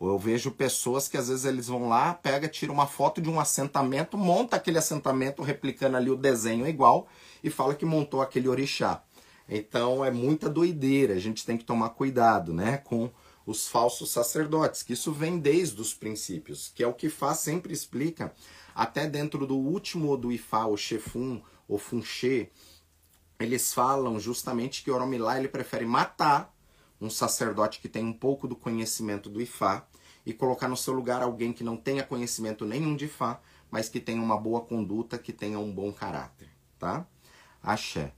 Eu vejo pessoas que às vezes eles vão lá, pega, tira uma foto de um assentamento, monta aquele assentamento replicando ali o desenho igual e fala que montou aquele orixá. Então é muita doideira, a gente tem que tomar cuidado, né, com os falsos sacerdotes, que isso vem desde os princípios, que é o que Fá sempre explica, até dentro do último do Ifá, o Xefun, o Funxê, eles falam justamente que Oromilá ele prefere matar um sacerdote que tem um pouco do conhecimento do Ifá e colocar no seu lugar alguém que não tenha conhecimento nenhum de Ifá, mas que tenha uma boa conduta, que tenha um bom caráter, tá? Axé.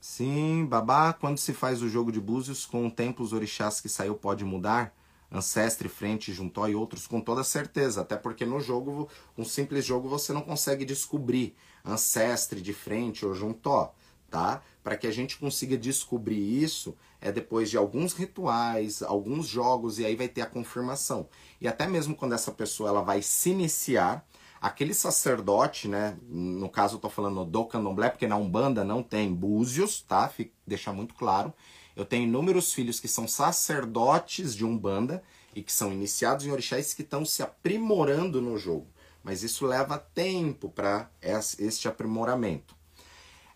Sim, babá, quando se faz o jogo de búzios, com o tempo os orixás que saiu pode mudar? Ancestre, Frente, Juntó e outros, com toda certeza. Até porque no jogo, um simples jogo, você não consegue descobrir Ancestre de Frente ou Juntó, tá? Para que a gente consiga descobrir isso, é depois de alguns rituais, alguns jogos, e aí vai ter a confirmação. E até mesmo quando essa pessoa ela vai se iniciar, aquele sacerdote, né? No caso eu tô falando do candomblé, porque na Umbanda não tem búzios, tá? Fica, deixar muito claro. Eu tenho inúmeros filhos que são sacerdotes de Umbanda e que são iniciados em orixás que estão se aprimorando no jogo. Mas isso leva tempo para este aprimoramento.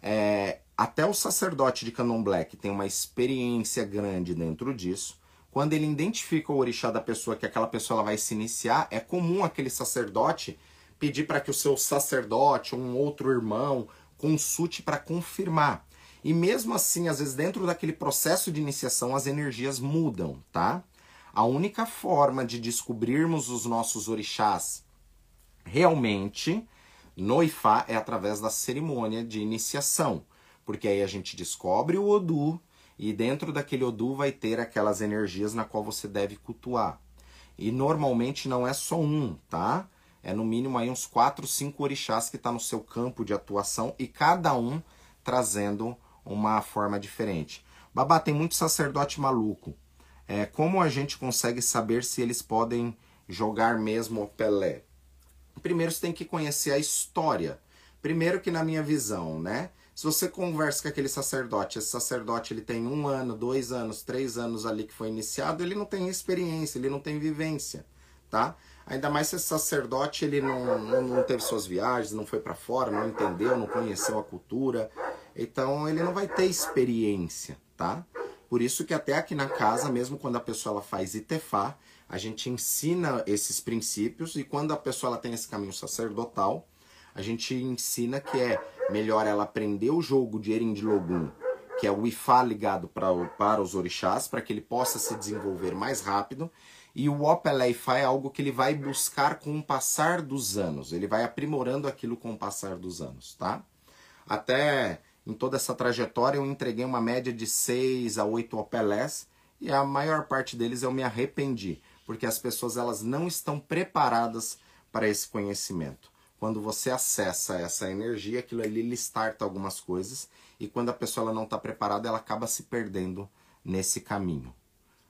É, até o sacerdote de candomblé, que tem uma experiência grande dentro disso, quando ele identifica o orixá da pessoa que aquela pessoa ela vai se iniciar, é comum aquele sacerdote pedir para que o seu sacerdote ou um outro irmão consulte para confirmar. E mesmo assim, às vezes dentro daquele processo de iniciação as energias mudam, tá? A única forma de descobrirmos os nossos orixás realmente no Ifá é através da cerimônia de iniciação, porque aí a gente descobre o Odu e dentro daquele Odu vai ter aquelas energias na qual você deve cultuar. E normalmente não é só um, tá? é no mínimo aí uns 4, 5 orixás que está no seu campo de atuação e cada um trazendo uma forma diferente. Babá, tem muito sacerdote maluco. É, como a gente consegue saber se eles podem jogar mesmo o Pelé? Primeiro você tem que conhecer a história. Primeiro que na minha visão, né? Se você conversa com aquele sacerdote, esse sacerdote ele tem um ano, dois anos, três anos ali que foi iniciado, ele não tem experiência, ele não tem vivência, tá? Ainda mais se esse sacerdote ele não, não, não teve suas viagens, não foi para fora, não entendeu, não conheceu a cultura. Então ele não vai ter experiência, tá? Por isso que até aqui na casa, mesmo quando a pessoa ela faz Itefá, a gente ensina esses princípios e quando a pessoa ela tem esse caminho sacerdotal, a gente ensina que é melhor ela aprender o jogo de Erindilogum, que é o Ifá ligado pra, para os orixás, para que ele possa se desenvolver mais rápido e o Opeleifá é algo que ele vai buscar com o passar dos anos. Ele vai aprimorando aquilo com o passar dos anos, tá? Até em toda essa trajetória eu entreguei uma média de 6 a 8 Opelés e a maior parte deles eu me arrependi, porque as pessoas elas não estão preparadas para esse conhecimento. Quando você acessa essa energia, aquilo ali lhe starta algumas coisas e quando a pessoa ela não está preparada, ela acaba se perdendo nesse caminho.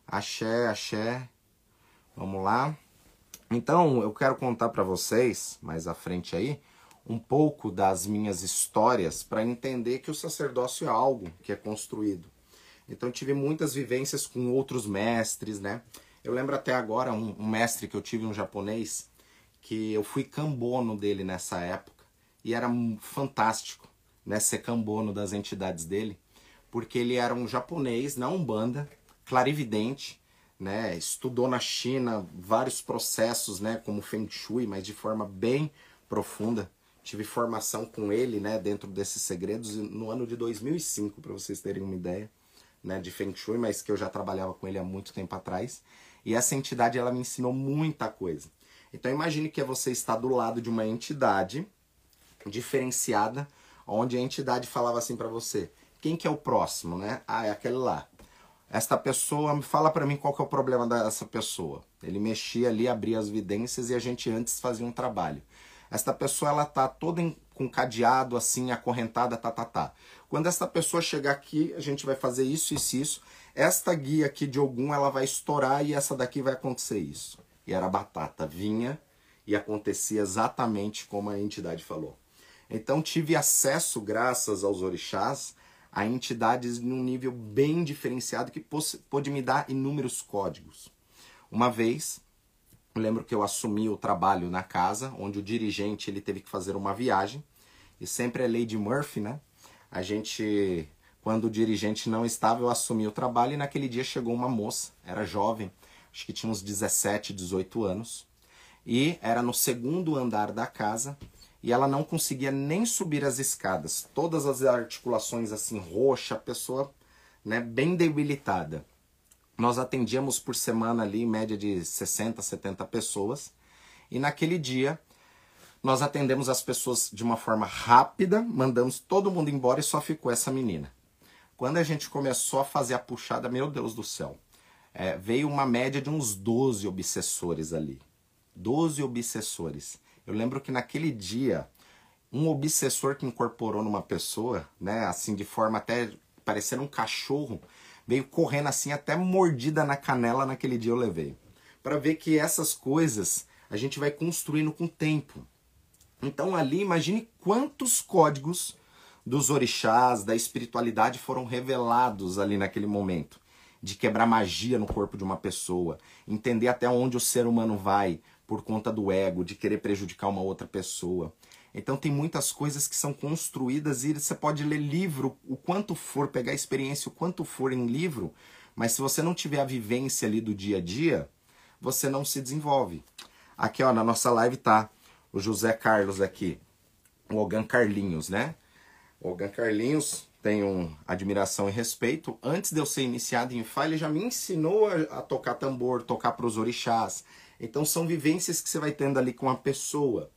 Axé, axé, Vamos lá. Então, eu quero contar para vocês, mais à frente aí, um pouco das minhas histórias para entender que o sacerdócio é algo que é construído. Então, tive muitas vivências com outros mestres, né? Eu lembro até agora um, um mestre que eu tive, um japonês, que eu fui cambono dele nessa época e era fantástico, né, ser cambono das entidades dele, porque ele era um japonês na Umbanda, clarividente, né, estudou na China vários processos, né, como Feng Shui, mas de forma bem profunda. Tive formação com ele, né, dentro desses segredos no ano de 2005, para vocês terem uma ideia, né, de Feng Shui, mas que eu já trabalhava com ele há muito tempo atrás. E essa entidade ela me ensinou muita coisa. Então imagine que você está do lado de uma entidade diferenciada, onde a entidade falava assim para você: quem que é o próximo, né? Ah, é aquele lá esta pessoa me fala para mim qual que é o problema dessa pessoa. Ele mexia ali, abria as vidências e a gente antes fazia um trabalho. Esta pessoa ela tá toda em, com cadeado assim, acorrentada, tá, tá, tá. Quando esta pessoa chegar aqui, a gente vai fazer isso, isso, isso. Esta guia aqui de algum ela vai estourar e essa daqui vai acontecer isso. E era batata, vinha e acontecia exatamente como a entidade falou. Então tive acesso, graças aos orixás, a entidades num nível bem diferenciado que pôde me dar inúmeros códigos. Uma vez, lembro que eu assumi o trabalho na casa, onde o dirigente ele teve que fazer uma viagem, e sempre é de Murphy, né? A gente, quando o dirigente não estava, eu assumi o trabalho, e naquele dia chegou uma moça, era jovem, acho que tinha uns 17, 18 anos, e era no segundo andar da casa, e ela não conseguia nem subir as escadas. Todas as articulações assim roxa, a pessoa, né, bem debilitada. Nós atendíamos por semana ali em média de 60, 70 pessoas. E naquele dia nós atendemos as pessoas de uma forma rápida, mandamos todo mundo embora e só ficou essa menina. Quando a gente começou a fazer a puxada, meu Deus do céu, é, veio uma média de uns 12 obsessores ali. 12 obsessores. Eu lembro que naquele dia, um obsessor que incorporou numa pessoa, né, assim de forma até parecendo um cachorro, veio correndo assim até mordida na canela naquele dia eu levei. Para ver que essas coisas a gente vai construindo com o tempo. Então ali, imagine quantos códigos dos orixás, da espiritualidade foram revelados ali naquele momento. De quebrar magia no corpo de uma pessoa, entender até onde o ser humano vai, por conta do ego, de querer prejudicar uma outra pessoa. Então tem muitas coisas que são construídas e você pode ler livro o quanto for, pegar experiência o quanto for em livro, mas se você não tiver a vivência ali do dia a dia, você não se desenvolve. Aqui ó, na nossa live tá o José Carlos aqui, o Ogan Carlinhos, né? Ogan Carlinhos um admiração e respeito. Antes de eu ser iniciado em Fá, ele já me ensinou a, tocar tambor, tocar para os orixás. Então são vivências que você vai tendo ali com a pessoa.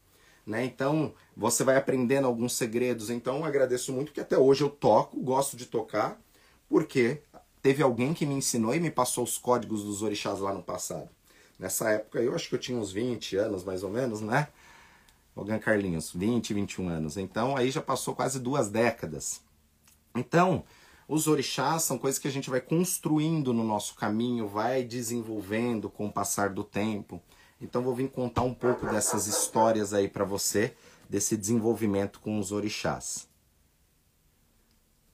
Né? Então você vai aprendendo alguns segredos. Então agradeço muito que até hoje eu toco, gosto de tocar, porque teve alguém que me ensinou e me passou os códigos dos orixás lá no passado. Nessa época eu acho que eu tinha uns 20 anos mais ou menos, né? Ogan Carlinhos, 20, 21 anos. Então aí já passou quase duas décadas. Então, os orixás são coisas que a gente vai construindo no nosso caminho, vai desenvolvendo com o passar do tempo. Então vou vir contar um pouco dessas histórias aí para você, desse desenvolvimento com os orixás.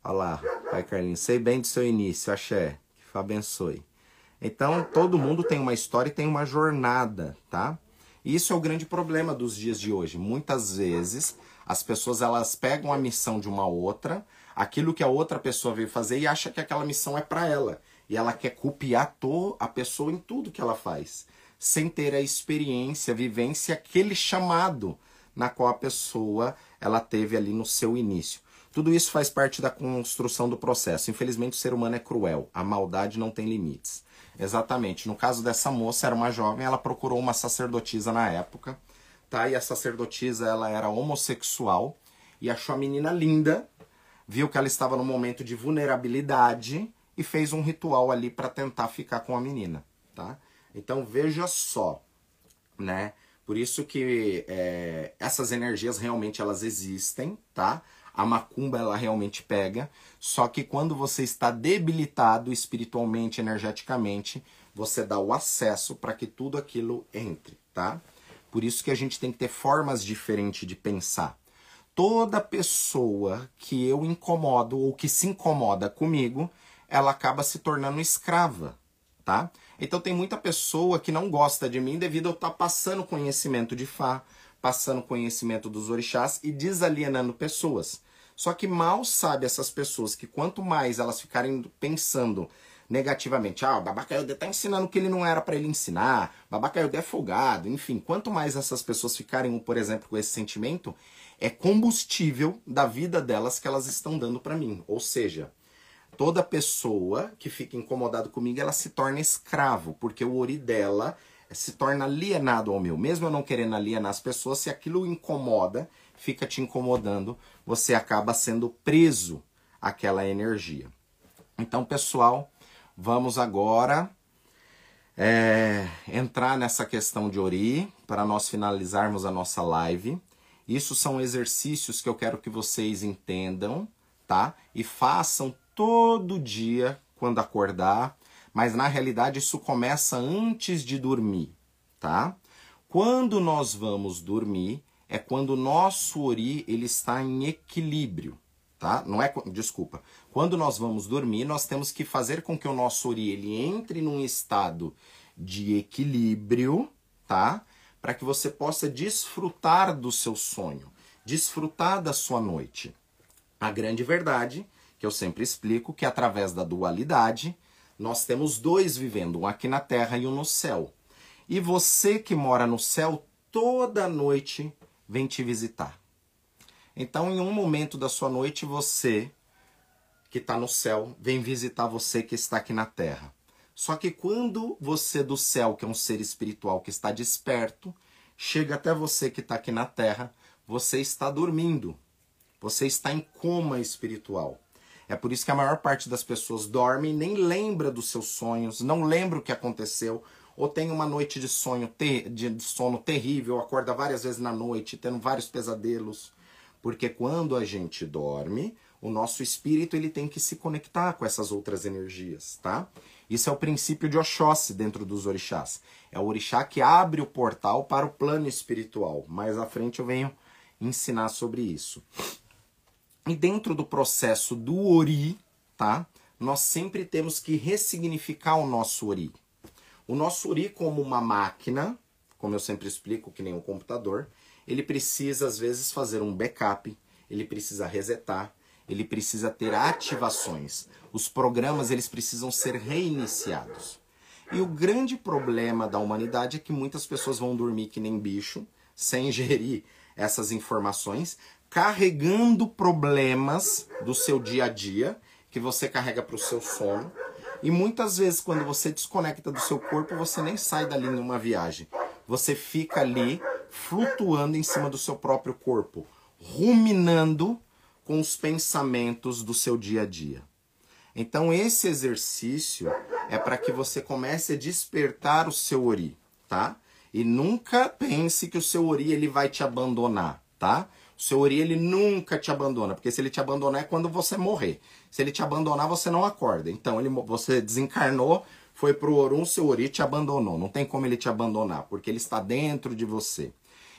Olha lá, Pai Carlinhos, sei bem do seu início, axé, que abençoe. Então, todo mundo tem uma história e tem uma jornada, tá? E isso é o grande problema dos dias de hoje. Muitas vezes, as pessoas elas pegam a missão de uma outra, aquilo que a outra pessoa veio fazer e acha que aquela missão é para ela. E ela quer copiar a pessoa em tudo que ela faz, sem ter a experiência, a vivência, aquele chamado na qual a pessoa ela teve ali no seu início. Tudo isso faz parte da construção do processo. Infelizmente, o ser humano é cruel, a maldade não tem limites. Exatamente. No caso dessa moça, era uma jovem, ela procurou uma sacerdotisa na época, tá? E a sacerdotisa, ela era homossexual e achou a menina linda, viu que ela estava no momento de vulnerabilidade e fez um ritual ali para tentar ficar com a menina, tá? Então veja só, né? Por isso que é, essas energias realmente elas existem, tá? A macumba ela realmente pega, só que quando você está debilitado espiritualmente, energeticamente, você dá o acesso para que tudo aquilo entre, tá? Por isso que a gente tem que ter formas diferentes de pensar toda pessoa que eu incomodo ou que se incomoda comigo, ela acaba se tornando escrava, tá? Então tem muita pessoa que não gosta de mim devido a eu estar tá passando conhecimento de Fá, passando conhecimento dos orixás e desalienando pessoas. Só que mal sabe essas pessoas que quanto mais elas ficarem pensando negativamente, ah, o Babaca Yodé tá ensinando que ele não era para ele ensinar, Babaca Yodé é folgado, enfim, quanto mais essas pessoas ficarem, por exemplo, com esse sentimento, é combustível da vida delas que elas estão dando para mim. Ou seja, toda pessoa que fica incomodado comigo, ela se torna escravo, porque o ori dela se torna alienado ao meu. Mesmo eu não querendo alienar as pessoas, se aquilo incomoda, fica te incomodando, você acaba sendo preso àquela energia. Então, pessoal, vamos agora é, entrar nessa questão de ori para nós finalizarmos a nossa live. Isso são exercícios que eu quero que vocês entendam, tá? E façam todo dia quando acordar, mas na realidade isso começa antes de dormir, tá? Quando nós vamos dormir é quando o nosso ori ele está em equilíbrio, tá? Não é, desculpa. Quando nós vamos dormir, nós temos que fazer com que o nosso ori ele entre num estado de equilíbrio, tá? Para que você possa desfrutar do seu sonho, desfrutar da sua noite. A grande verdade, que eu sempre explico, que através da dualidade, nós temos dois vivendo, um aqui na terra e um no céu. E você que mora no céu, toda noite vem te visitar. Então, em um momento da sua noite, você que está no céu vem visitar você que está aqui na terra. Só que quando você do céu, que é um ser espiritual que está desperto, chega até você que está aqui na terra, você está dormindo. Você está em coma espiritual. É por isso que a maior parte das pessoas dorme e nem lembra dos seus sonhos, não lembra o que aconteceu, ou tem uma noite de sonho de sono terrível, acorda várias vezes na noite, tendo vários pesadelos. Porque quando a gente dorme, o nosso espírito ele tem que se conectar com essas outras energias, tá? Isso é o princípio de Oxóssi dentro dos orixás. É o orixá que abre o portal para o plano espiritual. Mais à frente eu venho ensinar sobre isso. E dentro do processo do ori, tá? Nós sempre temos que ressignificar o nosso ori. O nosso ori como uma máquina, como eu sempre explico, que nem um computador, ele precisa às vezes fazer um backup, ele precisa resetar, ele precisa ter ativações. Os programas eles precisam ser reiniciados. E o grande problema da humanidade é que muitas pessoas vão dormir que nem bicho, sem gerir essas informações, carregando problemas do seu dia a dia que você carrega para o seu sono. E muitas vezes, quando você desconecta do seu corpo, você nem sai dali numa viagem. Você fica ali flutuando em cima do seu próprio corpo, ruminando com os pensamentos do seu dia a dia. Então esse exercício é para que você comece a despertar o seu ori, tá? E nunca pense que o seu ori ele vai te abandonar, tá? O seu ori ele nunca te abandona, porque se ele te abandonar é quando você morrer. Se ele te abandonar, você não acorda. Então ele você desencarnou, foi pro Orum, seu ori te abandonou. Não tem como ele te abandonar, porque ele está dentro de você.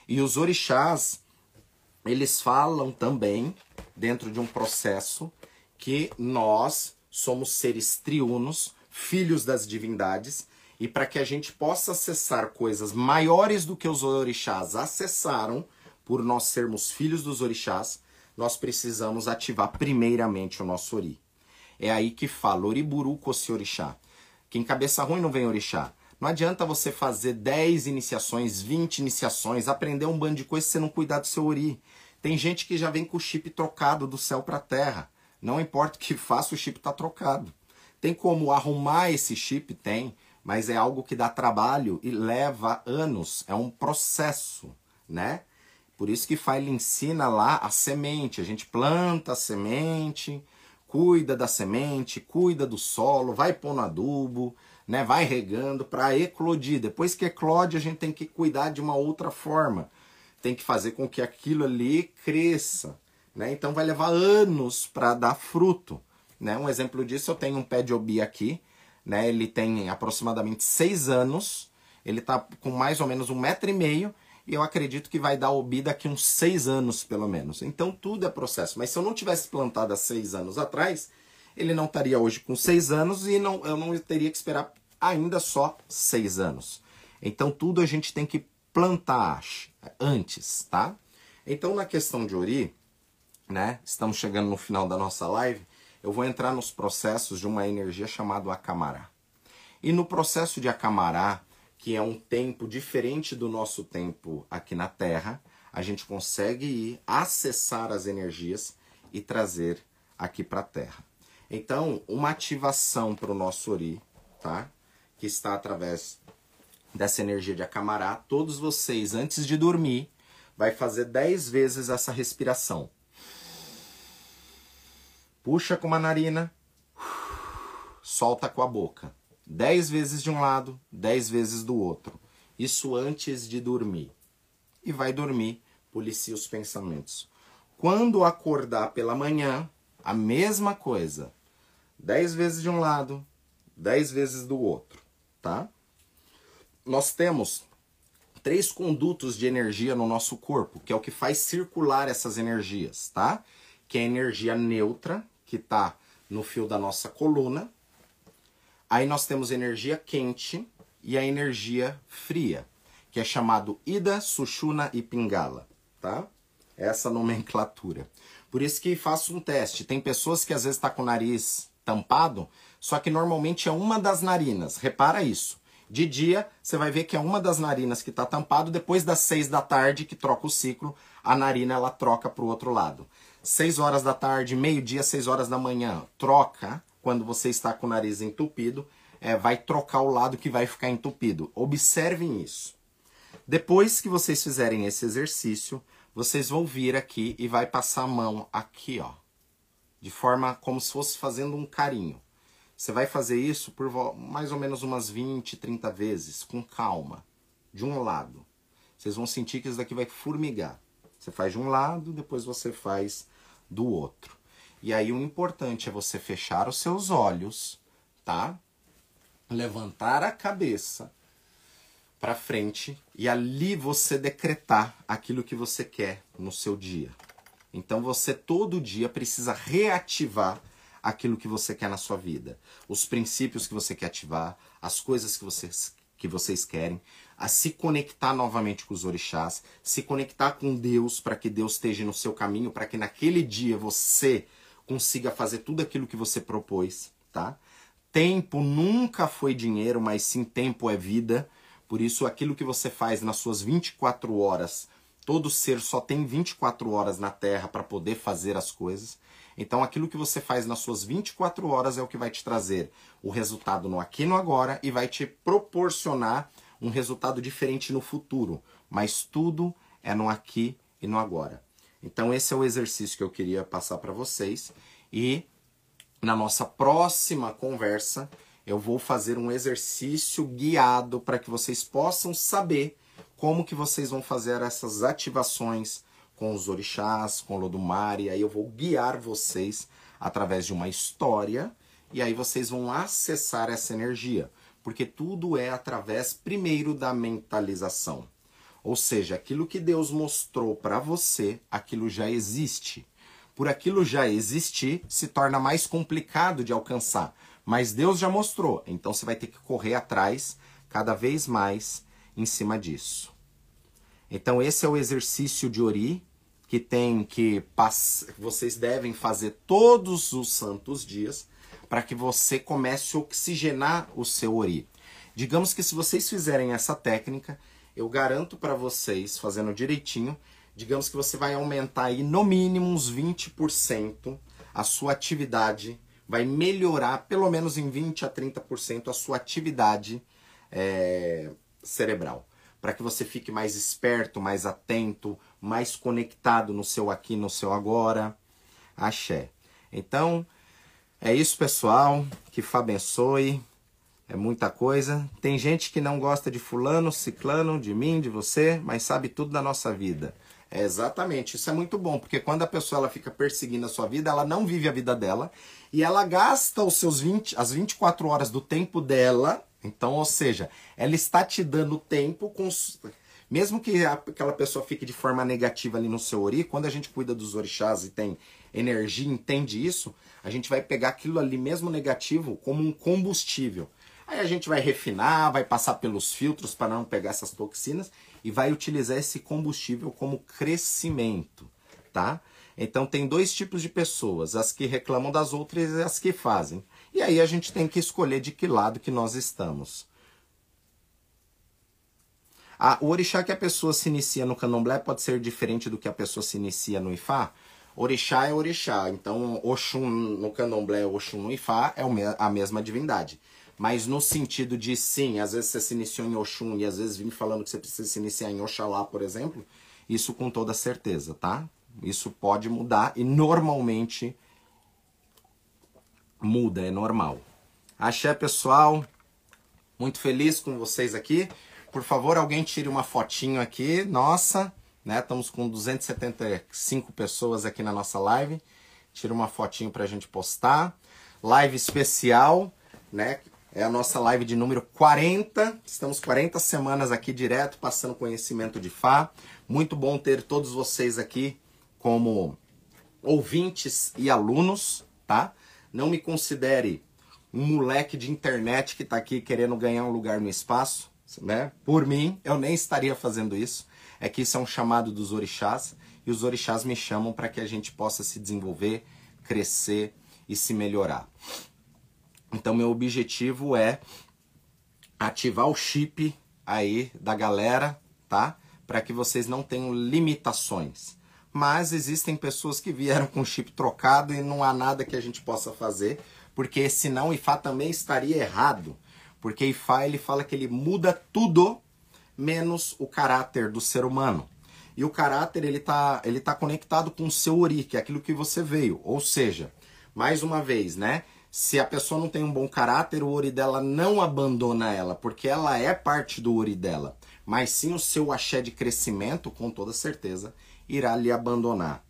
E os orixás, eles falam também dentro de um processo que nós somos seres triunos, filhos das divindades, e para que a gente possa acessar coisas maiores do que os orixás acessaram, por nós sermos filhos dos orixás, nós precisamos ativar primeiramente o nosso ori. É aí que fala oriburu kosi orixá. Que em cabeça ruim não vem orixá. Não adianta você fazer 10 iniciações, 20 iniciações, aprender um bando de coisas se você não cuidar do seu ori. Tem gente que já vem com o chip trocado do céu para a terra. Não importa o que faça, o chip está trocado. Tem como arrumar esse chip? Tem, mas é algo que dá trabalho e leva anos. É um processo, né? Por isso que File ensina lá a semente. A gente planta a semente, cuida da semente, cuida do solo, vai pondo adubo, né? vai regando para eclodir. Depois que eclode, a gente tem que cuidar de uma outra forma tem que fazer com que aquilo ali cresça. Né? Então vai levar anos para dar fruto. Né? Um exemplo disso, eu tenho um pé de obi aqui, né? ele tem aproximadamente seis anos, ele está com mais ou menos um metro e meio, e eu acredito que vai dar obi daqui uns seis anos, pelo menos. Então tudo é processo. Mas se eu não tivesse plantado há seis anos atrás, ele não estaria hoje com seis anos e não, eu não teria que esperar ainda só seis anos. Então tudo a gente tem que plantar antes, tá? Então, na questão de Ori, né? Estamos chegando no final da nossa live. Eu vou entrar nos processos de uma energia chamada Akamará. E no processo de Akamará, que é um tempo diferente do nosso tempo aqui na Terra, a gente consegue ir acessar as energias e trazer aqui para a Terra. Então, uma ativação para o nosso Ori, tá? Que está através dessa energia de Akamará, todos vocês, antes de dormir, vai fazer 10 vezes essa respiração. Puxa com uma narina, solta com a boca. 10 vezes de um lado, 10 vezes do outro. Isso antes de dormir. E vai dormir policia os pensamentos. Quando acordar pela manhã, a mesma coisa. Dez vezes de um lado, dez vezes do outro, tá? Nós temos três condutos de energia no nosso corpo, que é o que faz circular essas energias, tá? Que é a energia neutra, que está no fio da nossa coluna. Aí nós temos energia quente e a energia fria, que é chamado Ida, Sushuna e Pingala, tá? Essa nomenclatura. Por isso que faço um teste. Tem pessoas que às vezes tá com o nariz tampado, só que normalmente é uma das narinas. Repara isso. De dia, você vai ver que é uma das narinas que está tampado. Depois das seis da tarde, que troca o ciclo, a narina ela troca para o outro lado. Seis horas da tarde, meio-dia, seis horas da manhã, troca quando você está com o nariz entupido. É, vai trocar o lado que vai ficar entupido. Observem isso. Depois que vocês fizerem esse exercício, vocês vão vir aqui e vai passar a mão aqui, ó. De forma como se fosse fazendo um carinho. Você vai fazer isso por mais ou menos umas 20, 30 vezes, com calma, de um lado. Vocês vão sentir que isso daqui vai formigar. Você faz de um lado, depois você faz do outro. E aí o importante é você fechar os seus olhos, tá? Levantar a cabeça para frente e ali você decretar aquilo que você quer no seu dia. Então você todo dia precisa reativar aquilo que você quer na sua vida, os princípios que você quer ativar, as coisas que vocês, que vocês querem, a se conectar novamente com os orixás, se conectar com Deus para que Deus esteja no seu caminho, para que naquele dia você consiga fazer tudo aquilo que você propôs, tá? Tempo nunca foi dinheiro, mas sim tempo é vida. Por isso, aquilo que você faz nas suas 24 horas, todo ser só tem 24 horas na Terra para poder fazer as coisas. Então, aquilo que você faz nas suas 24 horas é o que vai te trazer o resultado no aqui no agora e vai te proporcionar um resultado diferente no futuro. Mas tudo é no aqui e no agora. Então, esse é o exercício que eu queria passar para vocês. E na nossa próxima conversa, eu vou fazer um exercício guiado para que vocês possam saber como que vocês vão fazer essas ativações com os orixás, com o Lodumare, aí eu vou guiar vocês através de uma história e aí vocês vão acessar essa energia, porque tudo é através primeiro da mentalização. Ou seja, aquilo que Deus mostrou para você, aquilo já existe. Por aquilo já existir, se torna mais complicado de alcançar, mas Deus já mostrou, então você vai ter que correr atrás cada vez mais em cima disso. Então esse é o exercício de Ori que tem que vocês devem fazer todos os santos dias para que você comece a oxigenar o seu ori. Digamos que se vocês fizerem essa técnica, eu garanto para vocês, fazendo direitinho, digamos que você vai aumentar aí no mínimo uns 20% a sua atividade, vai melhorar pelo menos em 20 a 30% a sua atividade é, cerebral para que você fique mais esperto, mais atento, mais conectado no seu aqui, no seu agora. Axé. Então, é isso, pessoal. Que Fá abençoe. É muita coisa. Tem gente que não gosta de fulano, ciclano, de mim, de você, mas sabe tudo da nossa vida. É exatamente, isso é muito bom, porque quando a pessoa ela fica perseguindo a sua vida, ela não vive a vida dela e ela gasta os seus 20, as 24 horas do tempo dela então, ou seja, ela está te dando tempo com. Mesmo que aquela pessoa fique de forma negativa ali no seu ori, quando a gente cuida dos orixás e tem energia, entende isso, a gente vai pegar aquilo ali mesmo negativo como um combustível. Aí a gente vai refinar, vai passar pelos filtros para não pegar essas toxinas e vai utilizar esse combustível como crescimento, tá? Então tem dois tipos de pessoas, as que reclamam das outras e as que fazem. E aí a gente tem que escolher de que lado que nós estamos. Ah, o orixá que a pessoa se inicia no candomblé pode ser diferente do que a pessoa se inicia no ifá? Orixá é orixá, então Oxum no candomblé, Oxum no ifá é a mesma divindade. Mas no sentido de sim, às vezes você se iniciou em Oxum e às vezes vim falando que você precisa se iniciar em Oxalá, por exemplo, isso com toda certeza, tá? Isso pode mudar e normalmente muda, é normal. Axé, pessoal. Muito feliz com vocês aqui. Por favor, alguém tire uma fotinho aqui, nossa, né? Estamos com 275 pessoas aqui na nossa live. Tira uma fotinho pra gente postar. Live especial, né? É a nossa live de número 40. Estamos 40 semanas aqui direto passando conhecimento de Fá. Muito bom ter todos vocês aqui como ouvintes e alunos, tá? Não me considere um moleque de internet que está aqui querendo ganhar um lugar no espaço, né? Por mim, eu nem estaria fazendo isso. É que isso é um chamado dos orixás e os orixás me chamam para que a gente possa se desenvolver, crescer e se melhorar. Então, meu objetivo é ativar o chip aí da galera, tá? Para que vocês não tenham limitações. Mas existem pessoas que vieram com o chip trocado e não há nada que a gente possa fazer, porque senão o Ifá também estaria errado. Porque Ifá ele fala que ele muda tudo menos o caráter do ser humano. E o caráter ele tá, ele tá conectado com o seu ori, que é aquilo que você veio. Ou seja, mais uma vez, né? Se a pessoa não tem um bom caráter, o ori dela não abandona ela, porque ela é parte do ori dela. Mas sim o seu axé de crescimento, com toda certeza, irá lhe abandonar.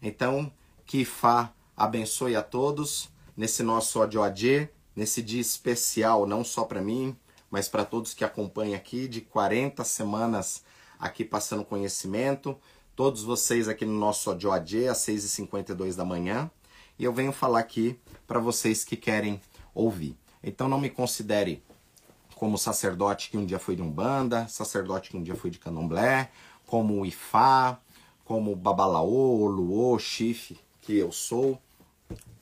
Então, que Fá abençoe a todos nesse nosso ODOAD, nesse dia especial, não só para mim, mas para todos que acompanham aqui, de 40 semanas aqui passando conhecimento. Todos vocês aqui no nosso ODOAD, às 6h52 da manhã. E eu venho falar aqui para vocês que querem ouvir. Então não me considere como sacerdote que um dia foi de Umbanda, sacerdote que um dia foi de Candomblé, como Ifá, como Babalaô, Luô, Chife, que eu sou,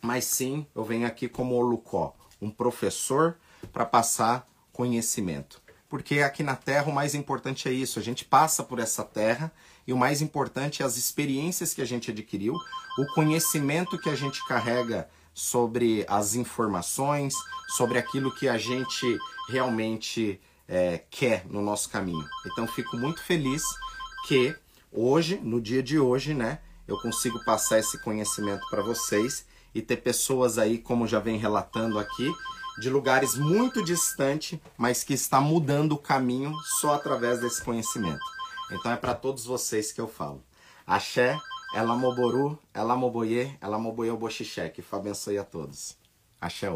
mas sim eu venho aqui como Olucó, um professor para passar conhecimento. Porque aqui na Terra o mais importante é isso, a gente passa por essa terra e o mais importante é as experiências que a gente adquiriu, o conhecimento que a gente carrega sobre as informações, sobre aquilo que a gente realmente é, quer no nosso caminho. Então fico muito feliz que hoje, no dia de hoje, né, eu consigo passar esse conhecimento para vocês e ter pessoas aí, como já vem relatando aqui, de lugares muito distantes, mas que está mudando o caminho só através desse conhecimento. Então é para todos vocês que eu falo. Axé, Ela Moboru, Ela Moboye, Ela Moboye Boxixé. Que abençoe a todos. Axé.